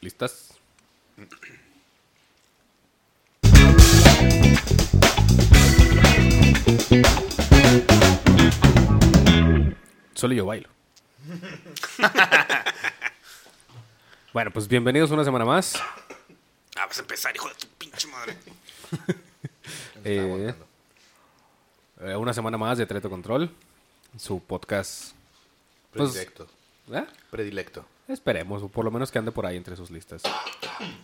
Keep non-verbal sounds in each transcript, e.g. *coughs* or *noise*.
¿Listas? Solo yo bailo. *laughs* bueno, pues bienvenidos una semana más. Ah, vas a empezar, hijo de tu pinche madre. *laughs* Eh, eh, una semana más de Treto Control. Su podcast. Pues, Predilecto. ¿eh? Predilecto. Esperemos, o por lo menos que ande por ahí entre sus listas.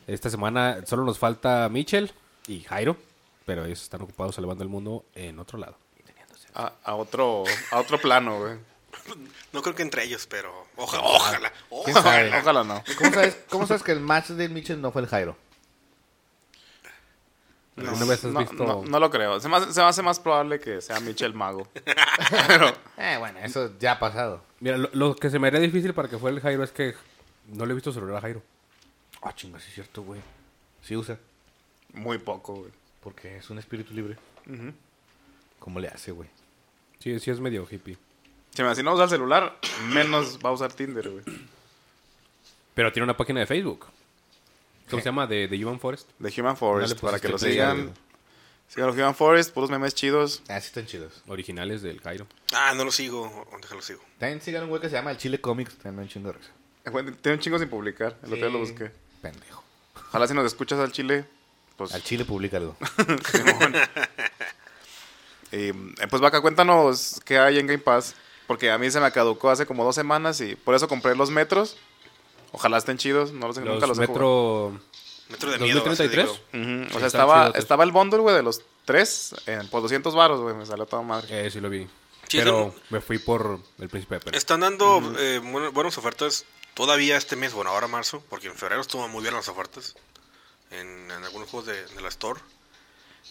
Esta semana solo nos falta Mitchell y Jairo, pero ellos están ocupados salvando el mundo en otro lado. A, a otro, a otro plano, güey. No creo que entre ellos, pero ojalá, ojalá. Ojalá no. ¿Cómo sabes, ¿Cómo sabes que el match de Mitchell no fue el Jairo? No, ¿Alguna vez has no, visto- no- no lo creo. Se me, hace, se me hace más probable que sea Michel Mago. *laughs* Pero, Eh, bueno, eso ya ha pasado. Mira, lo, lo que se me haría difícil para que fuera el Jairo es que no le he visto celular a Jairo. Ah, chinga, sí es cierto, güey. Sí usa. muy poco, güey. Porque es un espíritu libre. ¿Cómo le hace, güey? Sí, sí es medio hippie. Me- si no usa el celular, menos va a usar Tinder, güey. Pero tiene una página de Facebook. ¿Cómo se llama? De, de Human Forest. De Human Forest, pues, para que lo sigan. Sigan los Human Forest, puros memes chidos. Ah, sí están chidos. Originales del Jairo. Ah, no lo sigo. Déjalo sigo. También sigan un güey que se llama El Chile Comics. También un chingo de risa. Eh, Tiene un chingo sin publicar. El otro día lo busqué. Pendejo. Ojalá si nos escuchas al chile, pues... Al Chile publica algo. *laughs* Simón. y eh, pues Vaca, cuéntanos qué hay en Game Pass. Porque a mí se me caducó hace como dos semanas y por eso compré los metros. Ojalá estén chidos. No los, nunca Los los he jugado. Metro... Metro de miedo. así 2033. digo. Ujú, Sí, O sea, estaba, estaba el bundle, güey, de los tres en, por 200 baros, güey. Me salió toda madre. Eh, sí lo vi. Sí, pero no. me fui por el Príncipe de Persia. Están dando eh, bueno- buenas ofertas todavía este mes, bueno, ahora marzo, porque en febrero estuvo muy bien las ofertas en, en algunos juegos de, de la Store.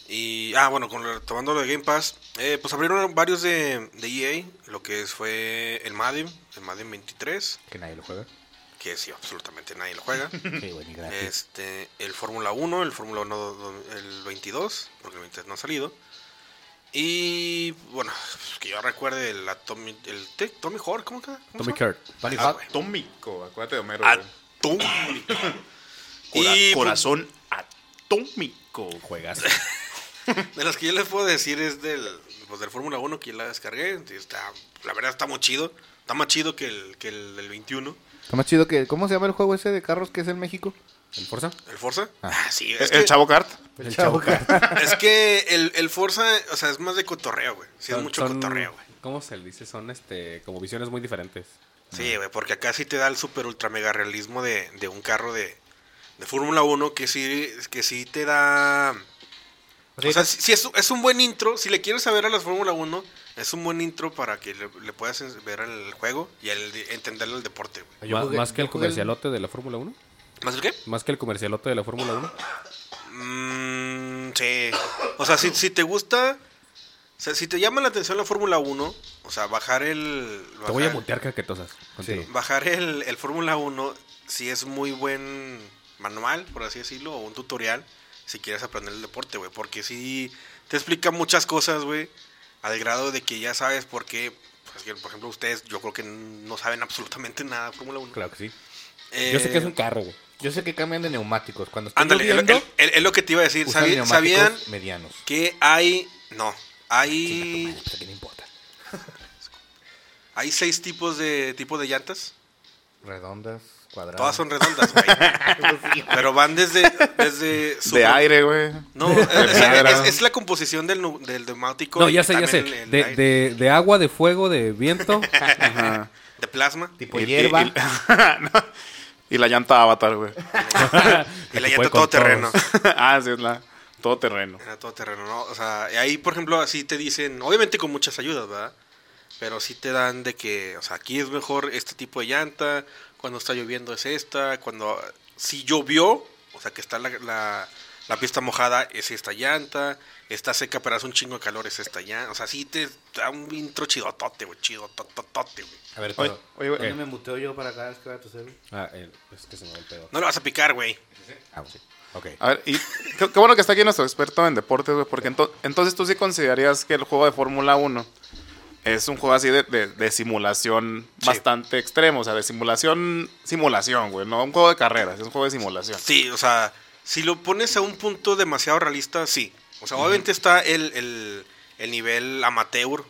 Y, ah, bueno, con lo- tomando lo de Game Pass, eh, pues abrieron varios de, de EA, lo que es, fue el Madden, el Madden 23, Que nadie lo juega. Que sí, absolutamente nadie lo juega. *laughs* Este, el Fórmula 1, el Fórmula 1 do- do- el 22, porque el 23 no ha salido. Y bueno, pues, que yo recuerde el Atomic, el. Tommy Hawk, ¿cómo que? ¿Cómo se Tommy. Tony Ah. Atómico, acuérdate de Homero. Atómico. *laughs* Y, pues, corazón atómico. Juegas. *laughs* de las que yo les puedo decir es del, pues, del Fórmula 1 que la descargué. y Está, la verdad está muy chido. Está más chido que el, que el del 21. Está más chido que... ¿Cómo se llama el juego ese de carros que es en México? ¿El Forza? ¿El Forza? Ah, sí. El, Es el que, Chavo Kart. El Chavo *laughs* es que el, el Forza, o sea, es más de cotorreo, güey. Sí, es Son- mucho son- cotorreo, güey. ¿Cómo se le dice? Son este, como visiones muy diferentes. Sí, güey, porque acá sí te da el super ultra mega realismo de, de un carro de, de Fórmula 1 que sí, que sí te da... O sea, si, si es, es un buen intro, si le quieres saber a la Fórmula 1, es un buen intro para que le, le puedas ver el juego y el, entender el deporte, güey. Jugué- más que yo el comercialote de la Fórmula 1. ¿Más el qué? Más que el comercialote de la Fórmula 1. Mm, sí. O sea, si, si te gusta... O sea, si te llama la atención la Fórmula 1, o sea, bajar el... Te voy a mutear caquetosas. Continúa. Bajar el, el Fórmula 1 si es muy buen manual, por así decirlo, o un tutorial, si quieres aprender el deporte, güey. Porque sí te explica muchas cosas, güey, al grado de que ya sabes por qué. Pues, que, por ejemplo, ustedes, yo creo que no saben absolutamente nada de Fórmula 1. Claro que sí. Eh, Yo sé que es un carro, güey. Yo sé que cambian de neumáticos. Cuando Ándale, es lo que te iba a decir. usan ¿Sabí- neumáticos ¿Sabían medianos. que hay... No, hay... Pues, ¿Qué le importa? *laughs* Hay seis tipos de, tipo de llantas. Redondas, cuadradas. Todas son redondas, güey. *laughs* Pero van desde... desde su- De aire, güey. No, es, es- es- la composición del, del neumático. No, ya sé, ya sé. también el- el De, de, de agua, de fuego, de viento. *laughs* Ajá. De plasma. Tipo Y- hierba. y- *laughs* no. Y la llanta Avatar, güey. Y la llanta fue con todo terreno. ah, sí, es la... Todo terreno. Era todo terreno, ¿no? O sea, y ahí, por ejemplo, así te dicen, obviamente con muchas ayudas, ¿verdad? Pero sí te dan de que, o sea, aquí es mejor este tipo de llanta, cuando está lloviendo es esta, cuando, si llovió, o sea, que está la, la, la pista mojada, es esta llanta, está seca, pero hace un chingo de calor, es esta llanta. O sea, sí te da un intro chidotote, güey, chidototote, güey. A ver, Oye, pero... oye. ¿Dónde me muteo yo para cada vez que vaya a toser? güey? Ah, eh, es que se me va el pedo. No le vas a picar, güey. Ah, sí. Ok. A ver, y qué, qué bueno que está aquí nuestro experto en deportes, güey, porque ento- entonces tú sí considerarías que el juego de Fórmula 1 es un juego así de, de- de simulación Sí. bastante extremo. O sea, de simulación, simulación, güey. No un juego de carreras, es un juego de simulación. Sí, o sea, si lo pones a un punto demasiado realista, sí. O sea, obviamente está el, el, el nivel amateur,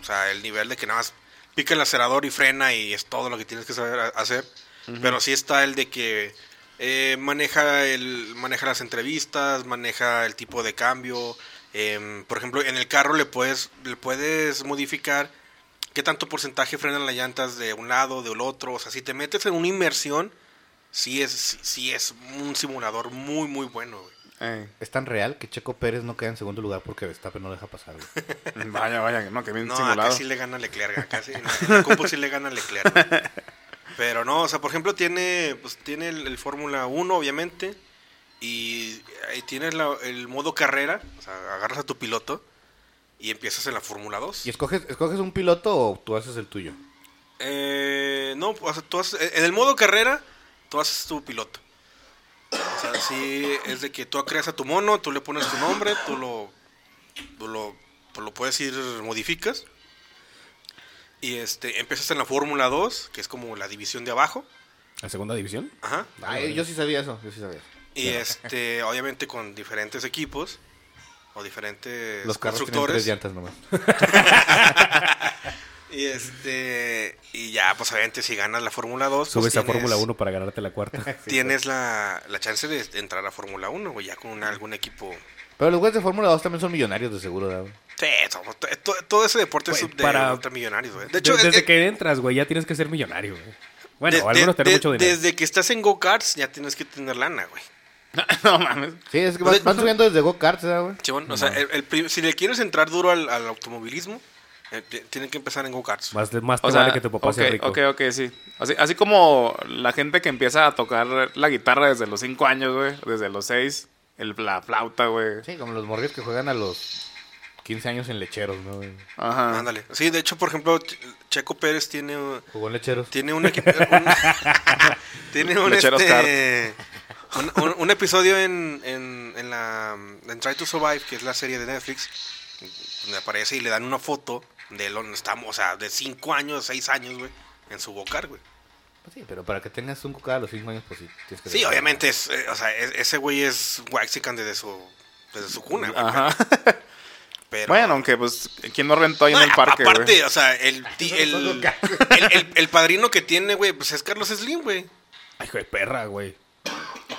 o sea, el nivel de que nada más pica el acelerador y frena y es todo lo que tienes que saber hacer. Pero sí está el de que eh, maneja, el, maneja las entrevistas, maneja el tipo de cambio. Em, por ejemplo, en el carro le puedes, le puedes modificar qué tanto porcentaje frenan las llantas de un lado, del otro. O sea, si te metes en una inmersión, sí es, sí, sí es un simulador muy, muy bueno, güey. Eh, Es tan real que Checo Pérez no queda en segundo lugar porque Verstappen no deja pasar, güey. *laughs* vaya, vaya, no, que bien No, simulado. acá sí le gana Leclerc, acá sí, en la- sí le gana Leclerc. *laughs* Pero no, o sea, por ejemplo, tiene, pues, tiene el, el Fórmula 1, obviamente, y ahí tienes la- el modo carrera, o sea, agarras a tu piloto y empiezas en la Fórmula 2. ¿Y escoges, escoges un piloto o tú haces el tuyo? Eh, no, o sea, tú haces- en el modo carrera, tú haces tu piloto. O sea, sí, es de que tú creas a tu mono, tú le pones tu nombre, tú lo, tú lo, tú lo puedes ir, modificas. Y este, empiezas en la Fórmula 2, que es como la división de abajo. ¿La segunda división? Ajá. Ay, yo sí sabía eso, yo sí sabía eso. Y este, *laughs* obviamente con diferentes equipos o diferentes Los carros tienen tres constructores. llantas nomás. *laughs* Y este, y ya, pues obviamente si ganas la Fórmula 2, pues Subes a Fórmula 1 para ganarte la cuarta. *laughs* tienes la, la chance de entrar a Fórmula 1, güey, ya con una- algún equipo. Pero los güeyes de Fórmula 2 también son millonarios de seguro, ¿verdad? Sí, somos- todo ese deporte Güey, es de para- multimillonarios, güey. De hecho, desde es- que entras, güey, ya tienes que ser millonario, güey. Bueno, de- algunos de- tienen de- mucho dinero. desde que estás en go-karts ya tienes que tener lana, güey. *laughs* no mames. Sí, es que van, van subiendo desde go-karts, ¿verdad, güey? O sea, el- el prim- si le quieres entrar duro al, al automovilismo, eh, ti- tienen que empezar en go-karts. Más, más te O sea, vale que tu papá ok, sea rico. ok, ok, sí. Así, así como la gente que empieza a tocar la guitarra desde los 5 años, güey, desde los 6, el, la flauta, güey. Sí, como los morrillos que juegan a los 15 años en lecheros, ¿no, güey? Ajá. Ándale. Sí, de hecho, por ejemplo, Ch- Checo Pérez tiene, Jugó en lecheros. tiene un equipo. *laughs* *laughs* tiene un, Lecheros este, un, un- un episodio en, en, en la en Try to Survive, que es la serie de Netflix, donde aparece y le dan una foto de él donde estamos, o sea, de 5 años, 6 años, güey, en su bocar, güey. Pues sí, pero para que tengas un go a los 5 años, pues sí, tienes que... Sí, obviamente, es, eh, o sea, es- ese güey es Waxican desde su, desde su cuna, güey. Ajá. *laughs* Pero, Bueno, aunque pues, ¿quién no rentó ahí en No, el a- parque, Aparte, güey? o sea, el, *laughs* el, el, el- el padrino que tiene, güey, pues es Carlos Slim, güey. Ay, hijo de perra, güey.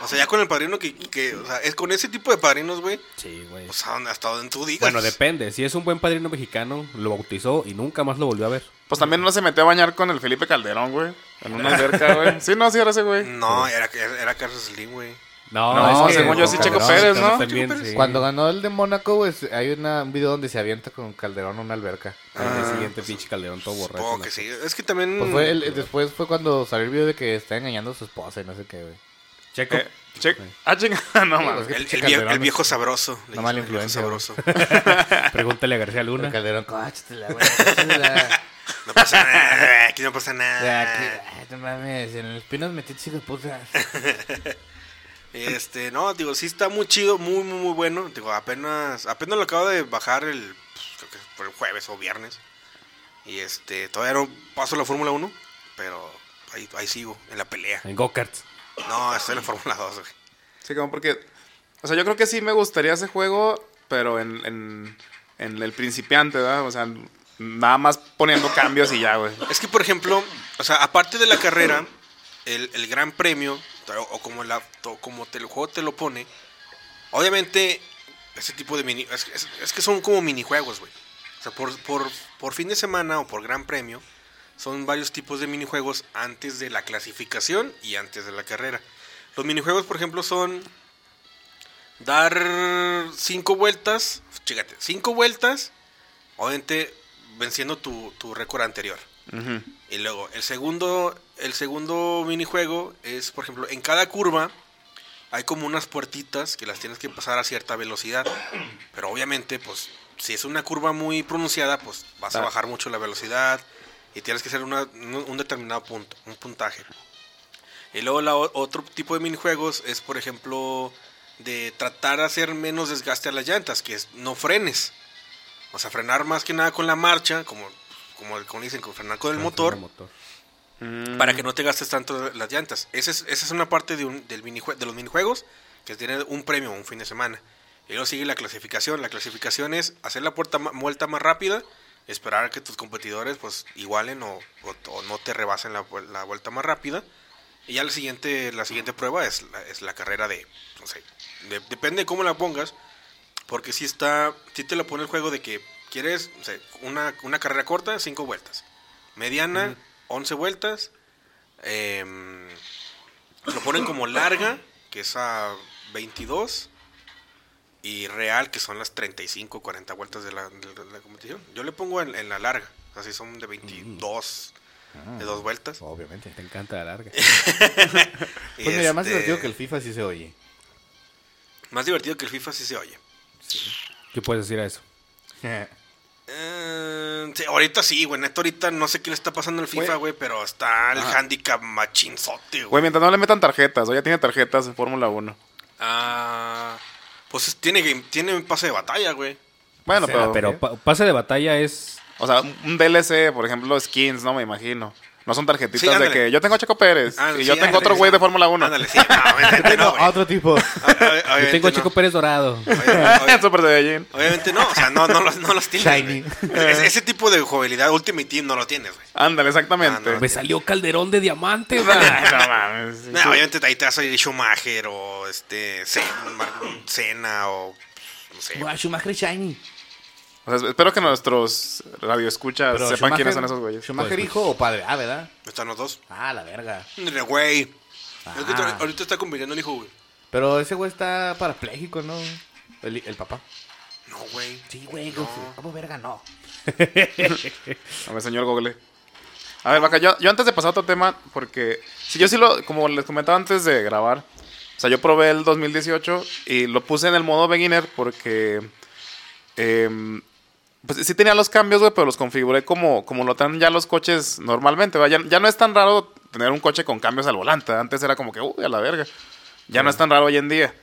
O sea, ya con el padrino que, que o sea, es con ese tipo de padrinos, güey. Sí, güey. O sea, hasta donde tú digas. Bueno, depende. Si es un buen padrino mexicano, lo bautizó y nunca más lo volvió a ver. Pues también no se metió a bañar con el Felipe Calderón, güey. En una alberca, güey. *laughs* Sí, no, sí era ese, güey. No, era, era Carlos Slim, güey. No, No, es que- según yo sí, Checo Pérez, ¿no? también, Pérez. sí. Cuando ganó el de Mónaco, güey, hay una- un video donde se avienta con Calderón a una alberca. Al Ah, día siguiente, pinche Calderón todo borracho. Que sí. Es que también. Pues fue el- después fue cuando salió el video de que está engañando a su esposa y no sé qué, güey. Checo. Eh, che- Ah, *laughs* no mames. el, vie- viejo sabroso. el viejo influencia, sabroso. *laughs* *laughs* Pregúntale a García Pero Luna. Calderón, cóchatela, güey. No pasa nada. Aquí no pasa O sea, nada. ay, no mames, en los pinos metí chico de puta. Este, no, digo, sí está muy chido, muy, muy, muy bueno. Digo, apenas, apenas lo acabo de bajar el, pues, creo que por el jueves o viernes. Y este, todavía no paso la Fórmula 1, pero ahí, ahí sigo, en la pelea. En go-karts. No, estoy en la Fórmula 2, güey. Sí, como porque... O sea, yo creo que sí me gustaría ese juego, pero en, en, en el principiante, ¿verdad? O sea, nada más poniendo cambios y ya, güey. Es que, por ejemplo, o sea, aparte de la carrera, el, el gran premio, o, como, la, o como te, el juego te lo pone, obviamente, ese tipo de mini... Es, es- es que son como minijuegos, güey. O sea, por, por, por fin de semana o por gran premio, son varios tipos de minijuegos antes de la clasificación y antes de la carrera. Los minijuegos, por ejemplo, son dar cinco vueltas, fíjate, cinco vueltas, obviamente venciendo tu, tu récord anterior. Y luego, el segundo, el segundo minijuego es, por ejemplo, en cada curva hay como unas puertitas que las tienes que pasar a cierta velocidad. Pero obviamente, pues, si es una curva muy pronunciada, pues vas a Ah. bajar mucho la velocidad y tienes que hacer una- un determinado punto, un puntaje. Y luego la otro tipo de minijuegos es, por ejemplo, de tratar de hacer menos desgaste a las llantas, que es no frenes. O sea, frenar más que nada con la marcha, como como, como dicen, con frenar con el Ah, motor, el motor. Mm. para que no te gastes tanto las llantas. Esa es, esa es una parte de, un, del minijue- de los minijuegos que tiene un premio un fin de semana. Y luego sigue la clasificación. La clasificación es hacer la puerta, ma- vuelta más rápida, esperar a que tus competidores pues igualen o, o- o no te rebasen la, la vuelta más rápida. Y ya la siguiente, la siguiente prueba es la, es la carrera de, no sé, de- depende de cómo la pongas, porque si está, si te lo pone el juego de que quieres una, una carrera corta, 5 vueltas, mediana, 11 vueltas, em, lo ponen como larga, que es a 22, y real, que son las 35, 40 vueltas de la, de la- de la competición. Yo le pongo en, en la larga, así son de 22, de dos vueltas. Obviamente. Te encanta la larga. *laughs* Pues mira, más este, divertido que el FIFA sí se oye. Más divertido que el FIFA sí se oye. ¿Qué puedes decir a eso? Eh, sí, ahorita sí, güey. Neta, ahorita no sé qué le está pasando al FIFA, güey, pero está el handicap machinzote, Güey, güey. mientras no le metan tarjetas, o ya tiene tarjetas en Fórmula 1. Ah, pues es- tiene, game- tiene un pase de batalla, güey. Bueno, O sea, pero, pero pa- pase de batalla es... O sea, un DLC, por ejemplo, skins, no me imagino. No son tarjetitas Sí, de que yo tengo a Checo Pérez Ah, y sí, yo tengo ándale, otro sí. güey de Fórmula 1. Ándale, sí. No, *laughs* obviamente no, No, otro tipo. Yo tengo a no. Chico Pérez Dorado. Obviamente, *laughs* Super Saiyajin. obviamente no, o sea, no, no, los, no los tienes. Shiny. Ese, ese tipo de jugabilidad Ultimate Team no lo tienes, güey. Ándale, exactamente. Ah, no. Me salió Calderón de diamante, *laughs* güey. No mames. Obviamente ahí te vas a ir Schumacher o este Cena o no sé. Schumacher Shiny. O sea, espero que nuestros radioescuchas Pero sepan Schumacher- quiénes son esos güeyes. ¿Schumacher Pues, hijo o padre? Ah, ¿verdad? Están los dos. Ah, la verga. Mira, Güey. Es que Ah. ahorita está compitiendo el hijo, güey. Pero ese güey está parapléjico, ¿no? El, el papá. No, güey. Sí, güey. No. ¿Cómo verga? No. *laughs* A ver, señor Google. A ver, Vaca, yo, yo antes de pasar a otro tema, porque si yo sí lo, como les comentaba antes de grabar, o sea, yo probé el 2018 y lo puse en el modo beginner porque, em, pues sí tenía los cambios, güey, pero los configuré como, como lo traen ya los coches normalmente. Ya, ya no es tan raro tener un coche con cambios al volante, antes era como que, uy, a la verga. Ya no es tan raro hoy en día.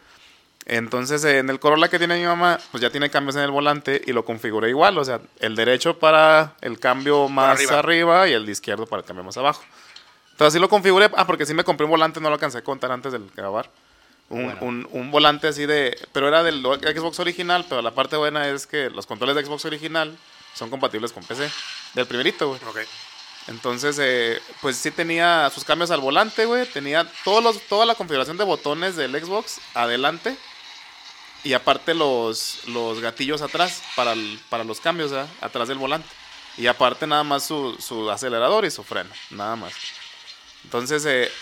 Entonces, eh, en el Corolla que tiene mi mamá, pues ya tiene cambios en el volante y lo configuré igual. O sea, el derecho para el cambio más arriba. arriba. y el de izquierdo para el cambio más abajo. Entonces, así lo configuré. Ah, porque sí me compré un volante, no lo alcancé a contar antes del grabar. Un, Bueno. un- un volante así de. Pero era del Xbox original. Pero la parte buena es que los controles de Xbox original son compatibles con PC. Del primerito, güey. Ok. Entonces, eh, pues sí tenía sus cambios al volante, güey. Tenía todos los, toda la configuración de botones del Xbox adelante. Y aparte los, los gatillos atrás para, el- para los cambios. Atrás del volante. Y aparte nada más su, su acelerador y su freno. Nada más. Entonces, eh,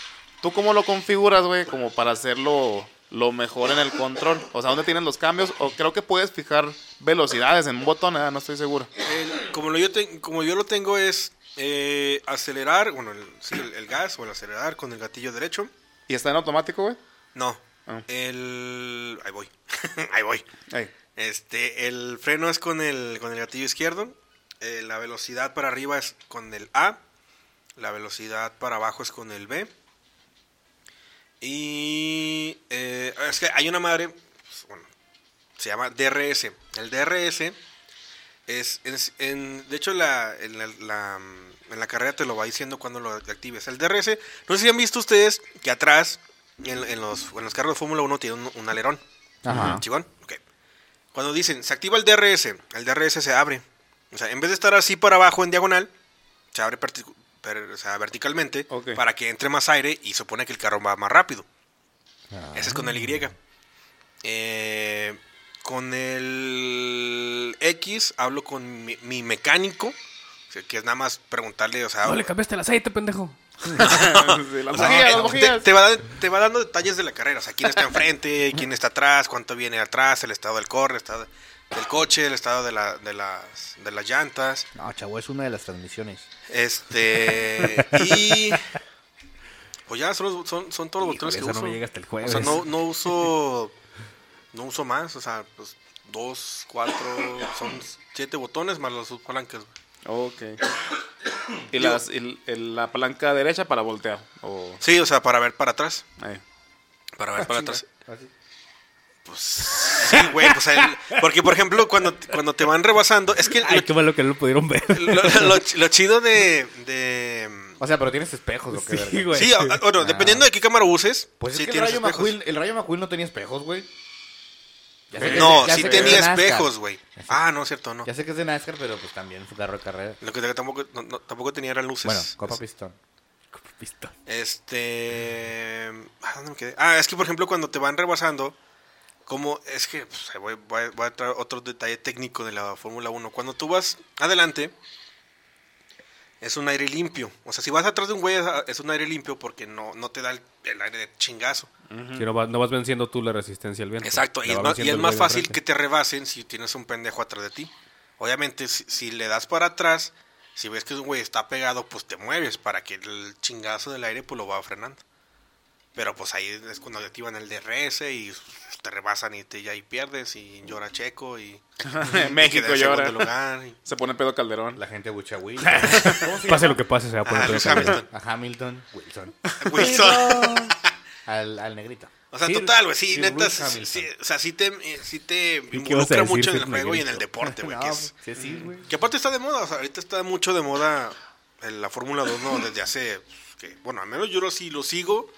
¿tú cómo lo configuras, güey? Como para hacerlo lo mejor en el control. O sea, ¿dónde tienen los cambios? O creo que puedes fijar velocidades en un botón, ¿verdad? No estoy seguro. El- como, lo yo te- como yo lo tengo es eh, acelerar, bueno, el, sí, el, el gas o el acelerar con el gatillo derecho. ¿Y está en automático, güey? No. Ah. El... Ahí voy. *laughs* Ahí voy. Ahí. Este, el freno es con el, con el gatillo izquierdo. eh, la velocidad para arriba es con el A. La velocidad para abajo es con el B. Y eh, es que hay una madre, pues, bueno, se llama DRS. El DRS es, es- en, de hecho la, en, la, la, mm, en la carrera te lo va diciendo cuando lo actives. El DRS, no sé si han visto ustedes que atrás en, en los, en los carros de Fórmula 1 tiene un, un alerón. Ajá. Chingón, ok. Cuando dicen, se activa el DRS, el DRS se abre. O sea, en vez de estar así para abajo en diagonal, se abre parti- per- o sea, verticalmente para que entre más aire y supone que el carro va más rápido. Ah. Ese es con el Y. Eh, con el X hablo con mi, mi mecánico, o sea, que es nada más preguntarle, o sea, No le cambiaste el aceite, pendejo. *laughs* *laughs* O sea, eh, te, va, te va dando detalles de la carrera, o sea, quién está enfrente, quién está atrás, cuánto viene atrás, el estado del corre, el estado del coche, el estado de, la, de, las, de las llantas. No, chavo, es una de las transmisiones. Este. *laughs* Y. Pues ya son, son, son todos los botones que uso. no me llega hasta el o jueves. sea, no, no uso. No uso más. O sea, pues dos, cuatro. Son siete botones más las dos palancas. Ok. ¿Y, las, y el- la palanca derecha para voltear? O, Sí, o sea, para ver para atrás. ahí. Para ver para atrás. Pues. sí, güey. Pues el- porque, por ejemplo, cuando, cuando te van rebasando, es que Ay, lo, qué malo que no lo pudieron ver. lo- lo- lo chido de. de O sea, pero tienes espejos, ¿o qué Sí, güey. sí, bueno, dependiendo de qué cámara uses, Pues sí es que el Rayo. McQueen, el Rayo McQueen no tenía espejos, güey. Que- No, sí que tenía espejos, güey. Ah, no, es cierto, no. Ya sé que es de NASCAR, pero pues también su carro de carrera. Lo que tampoco, no- no, tampoco tenía eran luces. Bueno, Copa Es- Pistón. Pistón. Este. ah, ¿Dónde me quedé? Ah, es que por ejemplo cuando te van rebasando, como es que pues, voy, voy a- voy a traer otro detalle técnico de la Fórmula 1. Cuando tú vas adelante, es un aire limpio. O sea, si vas atrás de un güey, es- un aire limpio porque no, no te da el, el aire de chingazo. Si no, vas, no vas venciendo tú la resistencia al viento. Exacto, y es más, y es fácil que te rebasen si tienes un pendejo atrás de ti. Obviamente, si, si le das para atrás, si ves que un güey está pegado, pues te mueves para que el chingazo del aire pues lo va frenando. Pero pues ahí es cuando activan el DRS y te rebasan y te ya ahí pierdes y llora Checo y *laughs* México en llora. lugar. y- Se pone pedo Calderón. La gente bucha a *laughs* Wilson. Pase lo que pase, se va a poner Ah, caliente. Hamilton. A Hamilton, Wilson. *laughs* Wilson. Al, al negrito. O sea, Sir- total, güey, sí, Sir neta, sí, o sea, sí te, eh, sí te involucra decir, mucho en el juego y en el deporte, güey. No, que es, sí, sí, güey. Que aparte está de moda, o sea, ahorita está mucho de moda en la Fórmula 2, ¿no? Desde hace, que, bueno, al menos yo lo, sí lo sigo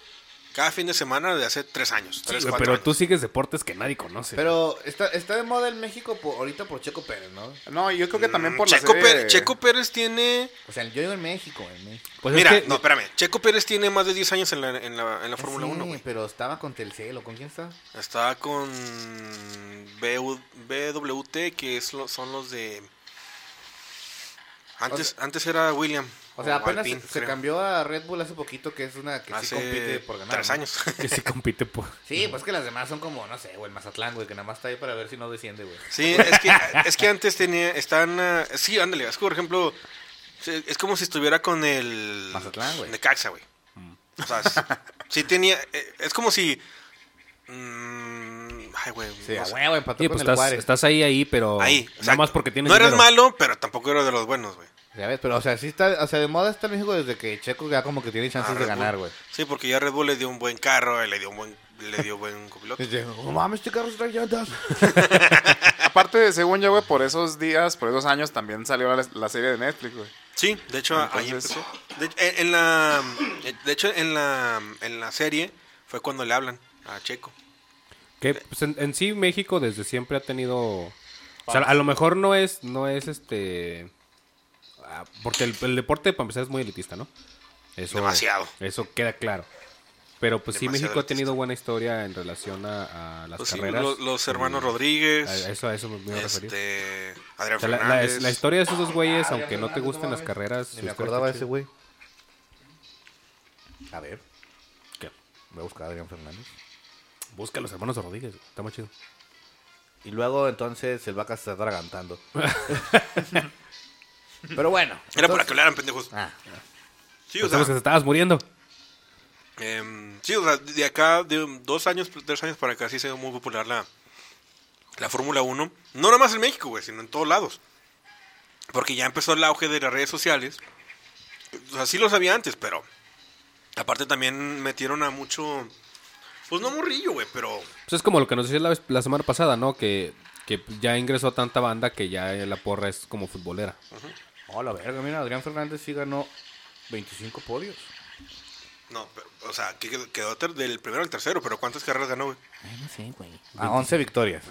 cada fin de semana desde hace tres años. Sí, güey, pero años. tú sigues deportes que nadie conoce. Pero está, está de moda en México por, ahorita por Checo Pérez, ¿no? No, yo creo que también Mm, por Checo, la serie... Pérez, Checo Pérez tiene... O sea, yo digo en México, en México. Pues es Mira, que- no, espérame. Checo Pérez tiene más de 10 años en la, en la, en la Fórmula Sí, 1, güey. pero estaba con Telcel, ¿o con quién está? Estaba con BU BWT, que es lo- son los de... Antes, antes era William. O sea, apenas Alpine, se, cambió a Red Bull hace poquito, que es una que sí compite por ganar. tres ¿no? años. *laughs* que sí compite por... Sí, pues que las demás son como, no sé, güey, el Mazatlán, güey, que nada más está ahí para ver si no desciende, güey. Sí, es que, es que antes tenía, están, ah, sí, ándale, es que por ejemplo, es como si estuviera con el Mazatlán, güey. Necaxa, güey. O sea, sí, sí tenía, eh, es como si, mm, ay, güey, Sí, no huevo, empató Sí, con pues el estás, Juárez. estás ahí, ahí, pero... ahí, Nada exacto. más porque tienes No eres dinero. malo, pero tampoco eres de los buenos, güey. Ya ves, pero o sea, sí está, o sea, de moda está en México desde que Checo ya como que tiene chances Ah, de Red ganar, güey. Sí, porque ya Red Bull le dio un buen carro, le dio un buen, le dio buen *laughs* copiloto. No mames, este carro trae llantas. *laughs* Aparte, según yo, güey, por esos días, por esos años, también salió la, la serie de Netflix, güey. Sí, de hecho ahí empezó. De, en, en la, de hecho en la, en la serie fue cuando le hablan a Checo. Que pues, en, en sí México desde siempre ha tenido... O sea, a lo mejor no es, no es este... ah, Porque el, el deporte, para empezar, es muy elitista, ¿no? Eso, Demasiado. Eso queda claro. Pero pues sí, México ha tenido buena historia en relación a, a las Pues sí, carreras. los, los hermanos Y Rodríguez, A eso, a eso me iba a referir. este, Adrián O sea, la, la- Fernández. la historia de esos dos güeyes, Ah, aunque no te gusten no las carreras... Me acordaba de ese güey. A ver, chida. voy a buscar a Adrián Fernández. Busca a los hermanos Rodríguez, está más chido. Y luego entonces el vaca se está atragantando. *laughs* Pero bueno. Era para entonces- que hablaran, pendejos. Ah, Sí, o Pensamos que sea, te estabas muriendo. em, sí, o sea, de acá, de dos años, tres años para acá, sí se dio muy popular la, la Fórmula 1. No nada más en México, güey, sino en todos lados. Porque ya empezó el auge de las redes sociales. O sea, sí lo sabía antes, pero aparte también metieron a mucho... Pues no morrillo, güey, pero... Pues es como lo que nos decías la, vez- la semana pasada, ¿no? Que, que ya ingresó tanta banda que ya la porra es como futbolera. Oh, la verga, mira, Adrián Fernández sí ganó 25 podios. No, pero, o sea, que quedó, del primero al tercero, pero ¿cuántas carreras ganó, güey? Ay, no sé, güey. Ah, 11 victorias.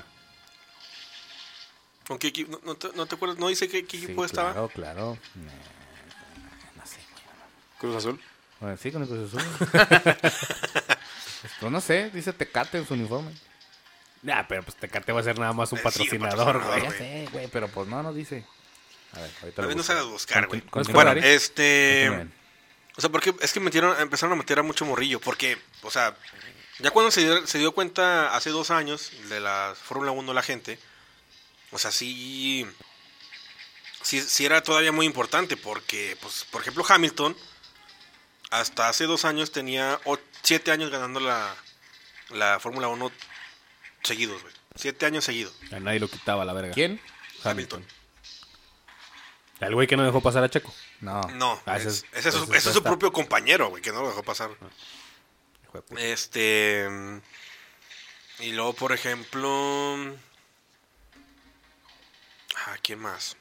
¿Con qué equipo? No, no te, no te acuerdas? ¿No dice qué, qué Sí, equipo estaba? Claro, claro. No, no sé, güey. Cruz Azul. Bueno, sí, con el Cruz Azul. *laughs* Pues no sé, dice Tecate en su uniforme. Ya, pero pues Tecate va a ser nada más un Eh, sí, patrocinador, güey. ya sé, güey, pero pues no, no dice. A ver, ahorita A lo ver, no se hagas buscar, güey. Continúa, ¿Cuál Bueno, este... O sea, porque es que metieron, empezaron a meter a mucho morrillo. Porque, o sea, ya cuando se dio, se dio cuenta hace dos años de la Fórmula 1 la gente, o sea, sí, sí, sí era todavía muy importante. Porque, pues, por ejemplo, Hamilton, hasta hace dos años tenía o- siete años ganando la, la Fórmula 1 seguidos, güey. Siete años seguidos. A nadie lo quitaba, la verga. ¿Quién? Hamilton. El güey que no dejó pasar a Checo. No. No, Ah, es- ese es- es, su- ese ese es su está. propio compañero, güey, que no lo dejó pasar. Hijo de puta. Este. Y luego, por ejemplo. Ah, ¿quién más?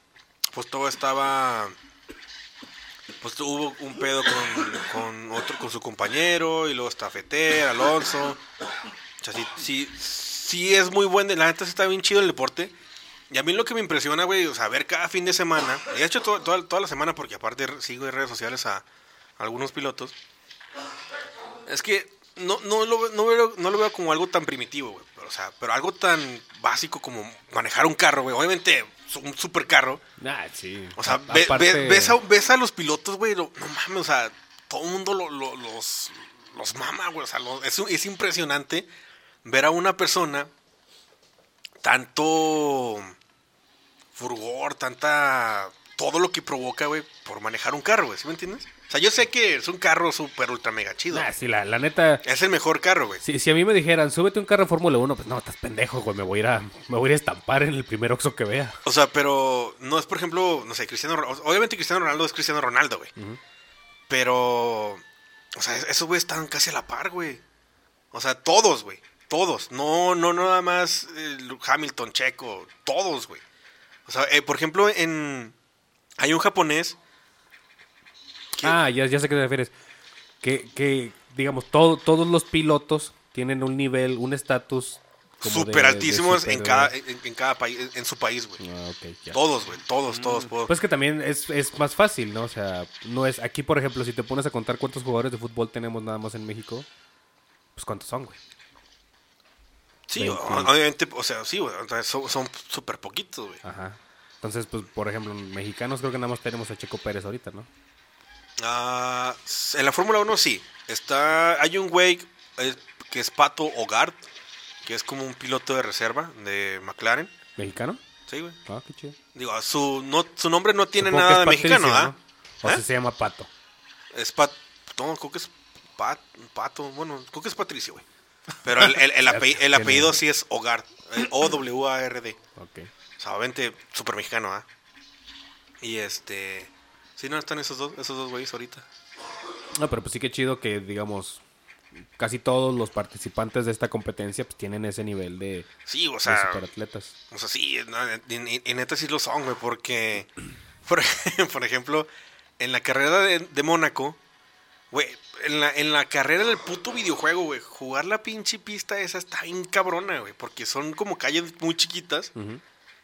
Pues todo estaba. Pues hubo un pedo con, con otro, con su compañero, y luego está Feter, Alonso. O sea, sí, sí, sí es muy buen, la neta sí está bien chido el deporte. Y a mí lo que me impresiona, güey, o sea, ver cada fin de semana, y de hecho to- toda, toda la semana, porque aparte sigo en redes sociales a, algunos pilotos, es que no, no, lo, no, veo, no lo veo como algo tan primitivo, güey. O sea, pero algo tan básico como manejar un carro, güey. Obviamente, un super carro. Ah, sí. O sea, A- ve- aparte- ve- ves, a, ves a los pilotos, güey, lo- no mames, o sea, todo el mundo lo- lo- los, los mama, güey, o sea, es, es impresionante ver a una persona tanto furgor, tanta, todo lo que provoca, güey, por manejar un carro, güey, ¿sí me entiendes? O sea, yo sé que es un carro súper ultra mega chido. Sí, la, la neta. Es el mejor carro, güey. Si, si a mí me dijeran, súbete un carro de Fórmula 1, pues no, estás pendejo, güey. Me voy a ir a, me voy a ir a estampar en el primer oxo que vea. O sea, pero no es, por ejemplo, no sé, Cristiano Ronaldo. Obviamente Cristiano Ronaldo es Cristiano Ronaldo, güey. Pero, o sea, esos güeyes están casi a la par, güey. O sea, todos, güey. Todos. No, no, no nada más el Hamilton, Checo. Todos, güey. O sea, eh, por ejemplo, en... Hay un japonés... que- Ah, ya, ya sé a qué te refieres. Que, que digamos, todo, todos los pilotos tienen un nivel, un estatus Súper de altísimos en cada, en, en cada país, en su país, güey. Ah. Todos, güey. Todos, todos, todos. Pues que también es, es más fácil, ¿no? O sea, no es aquí, por ejemplo, si te pones a contar cuántos jugadores de fútbol tenemos nada más en México, pues cuántos son, güey. Sí, 20. obviamente, o sea, sí, güey. son súper poquitos, güey. Ajá. Entonces, pues, por ejemplo, mexicanos creo que nada más tenemos a Checo Pérez ahorita, ¿no? Ah, en la Fórmula 1 sí. Está, hay un güey eh, que es Pato Hogard, que es como un piloto de reserva de McLaren. ¿Mexicano? Sí, güey. Ah, qué chido. Digo, su, no, su nombre no tiene Supongo nada de mexicano, ¿ah? ¿no? O ¿Eh? sea, se llama Pato. Es Pat... No, creo que es Pat, Pato. Bueno, creo que es Patricio, güey. Pero el, el- el ape- el Tiene- apellido sí es Hogard. eh, O-W-A-R-D. Ok. O sea, obviamente, súper mexicano, ¿ah? Y este... Sí, no, están esos dos, esos dos güeyes ahorita. No, pero pues sí que chido que, digamos, casi todos los participantes de esta competencia pues tienen ese nivel de, Sí, o sea... superatletas. O sea, sí, en neta sí lo son, güey, porque, *clears throat* por, *laughs* por ejemplo, en la carrera de, de Mónaco, güey, en la, en la carrera del puto videojuego, güey, jugar la pinche pista esa está bien cabrona, güey, porque son como calles muy chiquitas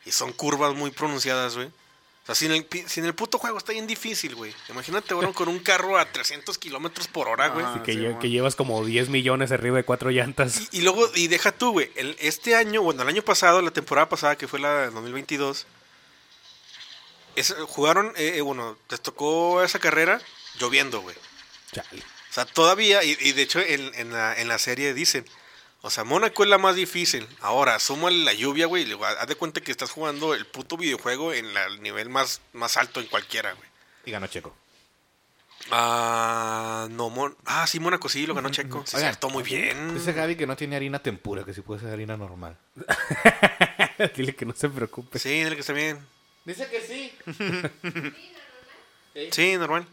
y son curvas muy pronunciadas, güey. O sea, si en el, pi- si en el puto juego está bien difícil, güey. Imagínate, güey, con un carro a 300 kilómetros por hora, güey. Que, sí, lle- bueno. que llevas como 10 millones arriba de cuatro llantas. Y, y luego, y deja tú, güey. el- Este año, bueno, el año pasado, la temporada pasada, que fue la del 2022, es- jugaron, eh, eh, bueno, les tocó esa carrera lloviendo, güey. Chale. O sea, todavía, y, y de hecho en, en la, en la serie dicen, o sea, Mónaco es la más difícil. Ahora, súmale la lluvia, güey, haz de cuenta que estás jugando el puto videojuego en la- el nivel más, más alto en cualquiera, güey. Y ganó Checo. Ah, no, Mon ah, sí, Mónaco sí, lo ganó Checo. Sí, Oigan, cierto, muy bien. Dice Gaby que no tiene harina tempura, que si puede ser harina normal. *laughs* Dile que no se preocupe. Sí, dile que está bien. Dice que sí. Sí, normal.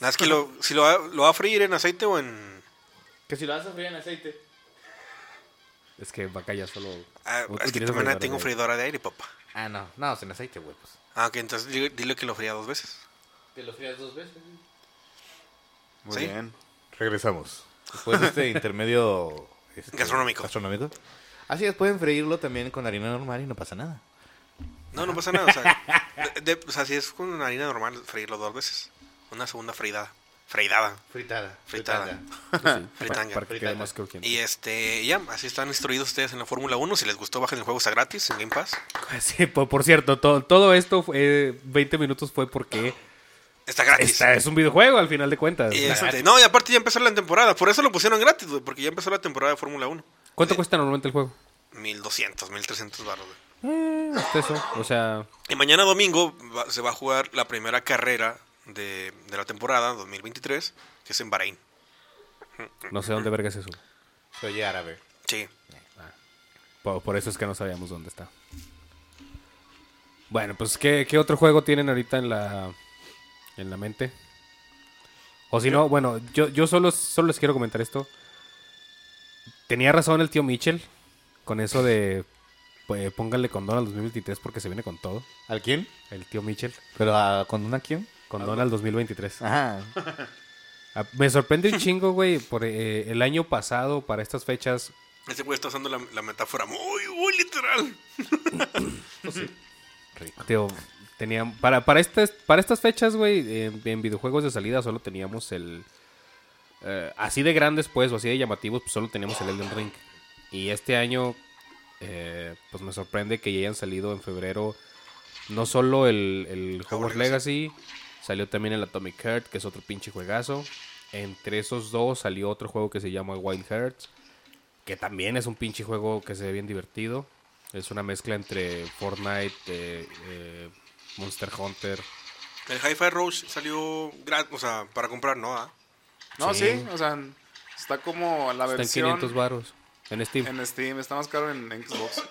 Nada, es que lo, si lo va, lo va a freír en aceite o en... Que si lo vas a freír en aceite. Es que vaca ya solo. Ah, ¿Tú es que también tengo de- freidora de aire, papá. Ah, no. No, sin aceite, güey. Pues. Ah, ok, entonces dile, dile que lo fría dos veces. Que lo frías dos veces. Muy Sí. bien. Regresamos. Después de este *laughs* intermedio... este, Gastronómico. Gastronómico. Así es, pueden freírlo también con harina normal y no pasa nada. No, no pasa nada. O sea, *laughs* de- de- o sea, si es con harina normal, freírlo dos veces. Una segunda freidada. Freidada. Fritada. Fritada. *laughs* Sí, Fritanga. para que quede Fritanga. más crujiente. Y este, ya, así están instruidos ustedes en la Fórmula 1. Si les gustó, bajen el juego, está gratis en Game Pass. *laughs* Sí, por, por cierto, todo, todo esto, fue, 20 minutos fue porque Está gratis. esta es un videojuego al final de cuentas. Y este, no, y aparte ya empezó la temporada. Por eso lo pusieron gratis, güey, porque ya empezó la temporada de Fórmula 1. ¿Cuánto cuesta normalmente el juego? 1200, 1300 baros, güey. Eh, eso. O sea, Y mañana domingo va- se va a jugar la primera carrera de, de la temporada 2023, que es en Bahrein. no sé dónde verga es eso. Se oye árabe. Sí. Por, por eso es que no sabíamos dónde está. Bueno, pues ¿qué, qué otro juego tienen ahorita en la en la mente? O si no, bueno, yo, yo solo, solo les quiero comentar esto. tenía razón el tío Mitchell con eso de pues, póngale condón al 2023 porque se viene con todo. ¿Al quién? El tío Mitchell. ¿Pero a, con una quién? Condón al 2023. Ajá. Ah, Me sorprende un chingo, güey, por eh, el año pasado, para estas fechas, Ese güey está usando la, la metáfora muy, muy literal. *coughs* Tío, tenían, para, para, estas, para estas fechas, güey, en, en videojuegos de salida solo teníamos el... eh, así de grandes, pues, o así de llamativos, pues solo teníamos el Elden Ring. Y este año, eh, pues me sorprende que ya hayan salido en febrero no solo el, el Hogwarts Legacy, salió también el Atomic Heart, que es otro pinche juegazo. Entre esos dos salió otro juego que se llama Wild Hearts, que también es un pinche juego que se ve bien divertido. Es una mezcla entre Fortnite, eh, eh, Monster Hunter. El Hi-Fi Rush salió gratis, o sea, para comprar, ¿no? ah? No, Sí. sí. o sea, está como la Está en versión 500 baros en Steam. en Steam, está más caro en, en Xbox.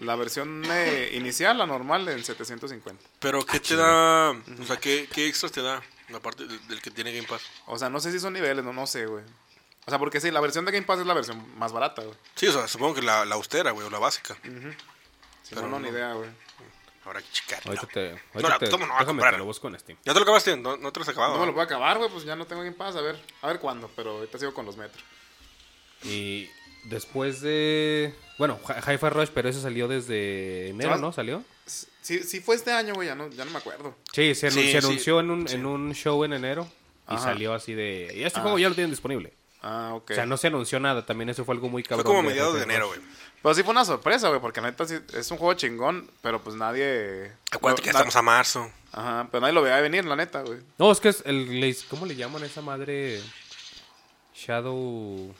La versión eh, inicial, la normal, en 750. Pero ¿qué te da? O sea, ¿qué, qué extras te da? Aparte del, del que tiene Game Pass. O sea, no sé si son niveles, no, no sé, güey. O sea, porque sí, la versión de Game Pass es la versión más barata, güey. Sí, o sea, supongo que la, la austera, güey, o la básica. Si Pero no, no, ni no. idea, güey. Habrá que. Ahorita te, No, ahorita la- te- ¿cómo no a déjame te lo busco en Steam. ¿Ya te lo acabaste? ¿No, no te lo has acabado? No me lo ¿no? puedo acabar, güey, pues ya no tengo Game Pass. A ver, a ver cuándo, pero ahorita sigo con los metros. Y después de... Bueno, Hi- Hi-Fi Rush, pero ese salió desde enero. ¿no? ¿Salió? Sí, sí fue este año, güey, ya no, ya no me acuerdo. Sí, se, anun- Sí, se sí, anunció en, un, sí. en un show en enero y Ajá. salió así de... Y este Ah. juego ya lo tienen disponible. Ah, ok. O sea, no se anunció nada, también eso fue algo muy Fue cabrón. como mediados de enero, güey. Pero sí fue una sorpresa, güey, porque neta sí, es un juego chingón, pero pues nadie... Acuérdate que ya estamos a marzo. Ajá, pero nadie lo veía venir, la neta, güey. No, es que es el... ¿Cómo le llaman a esa madre? Shadow...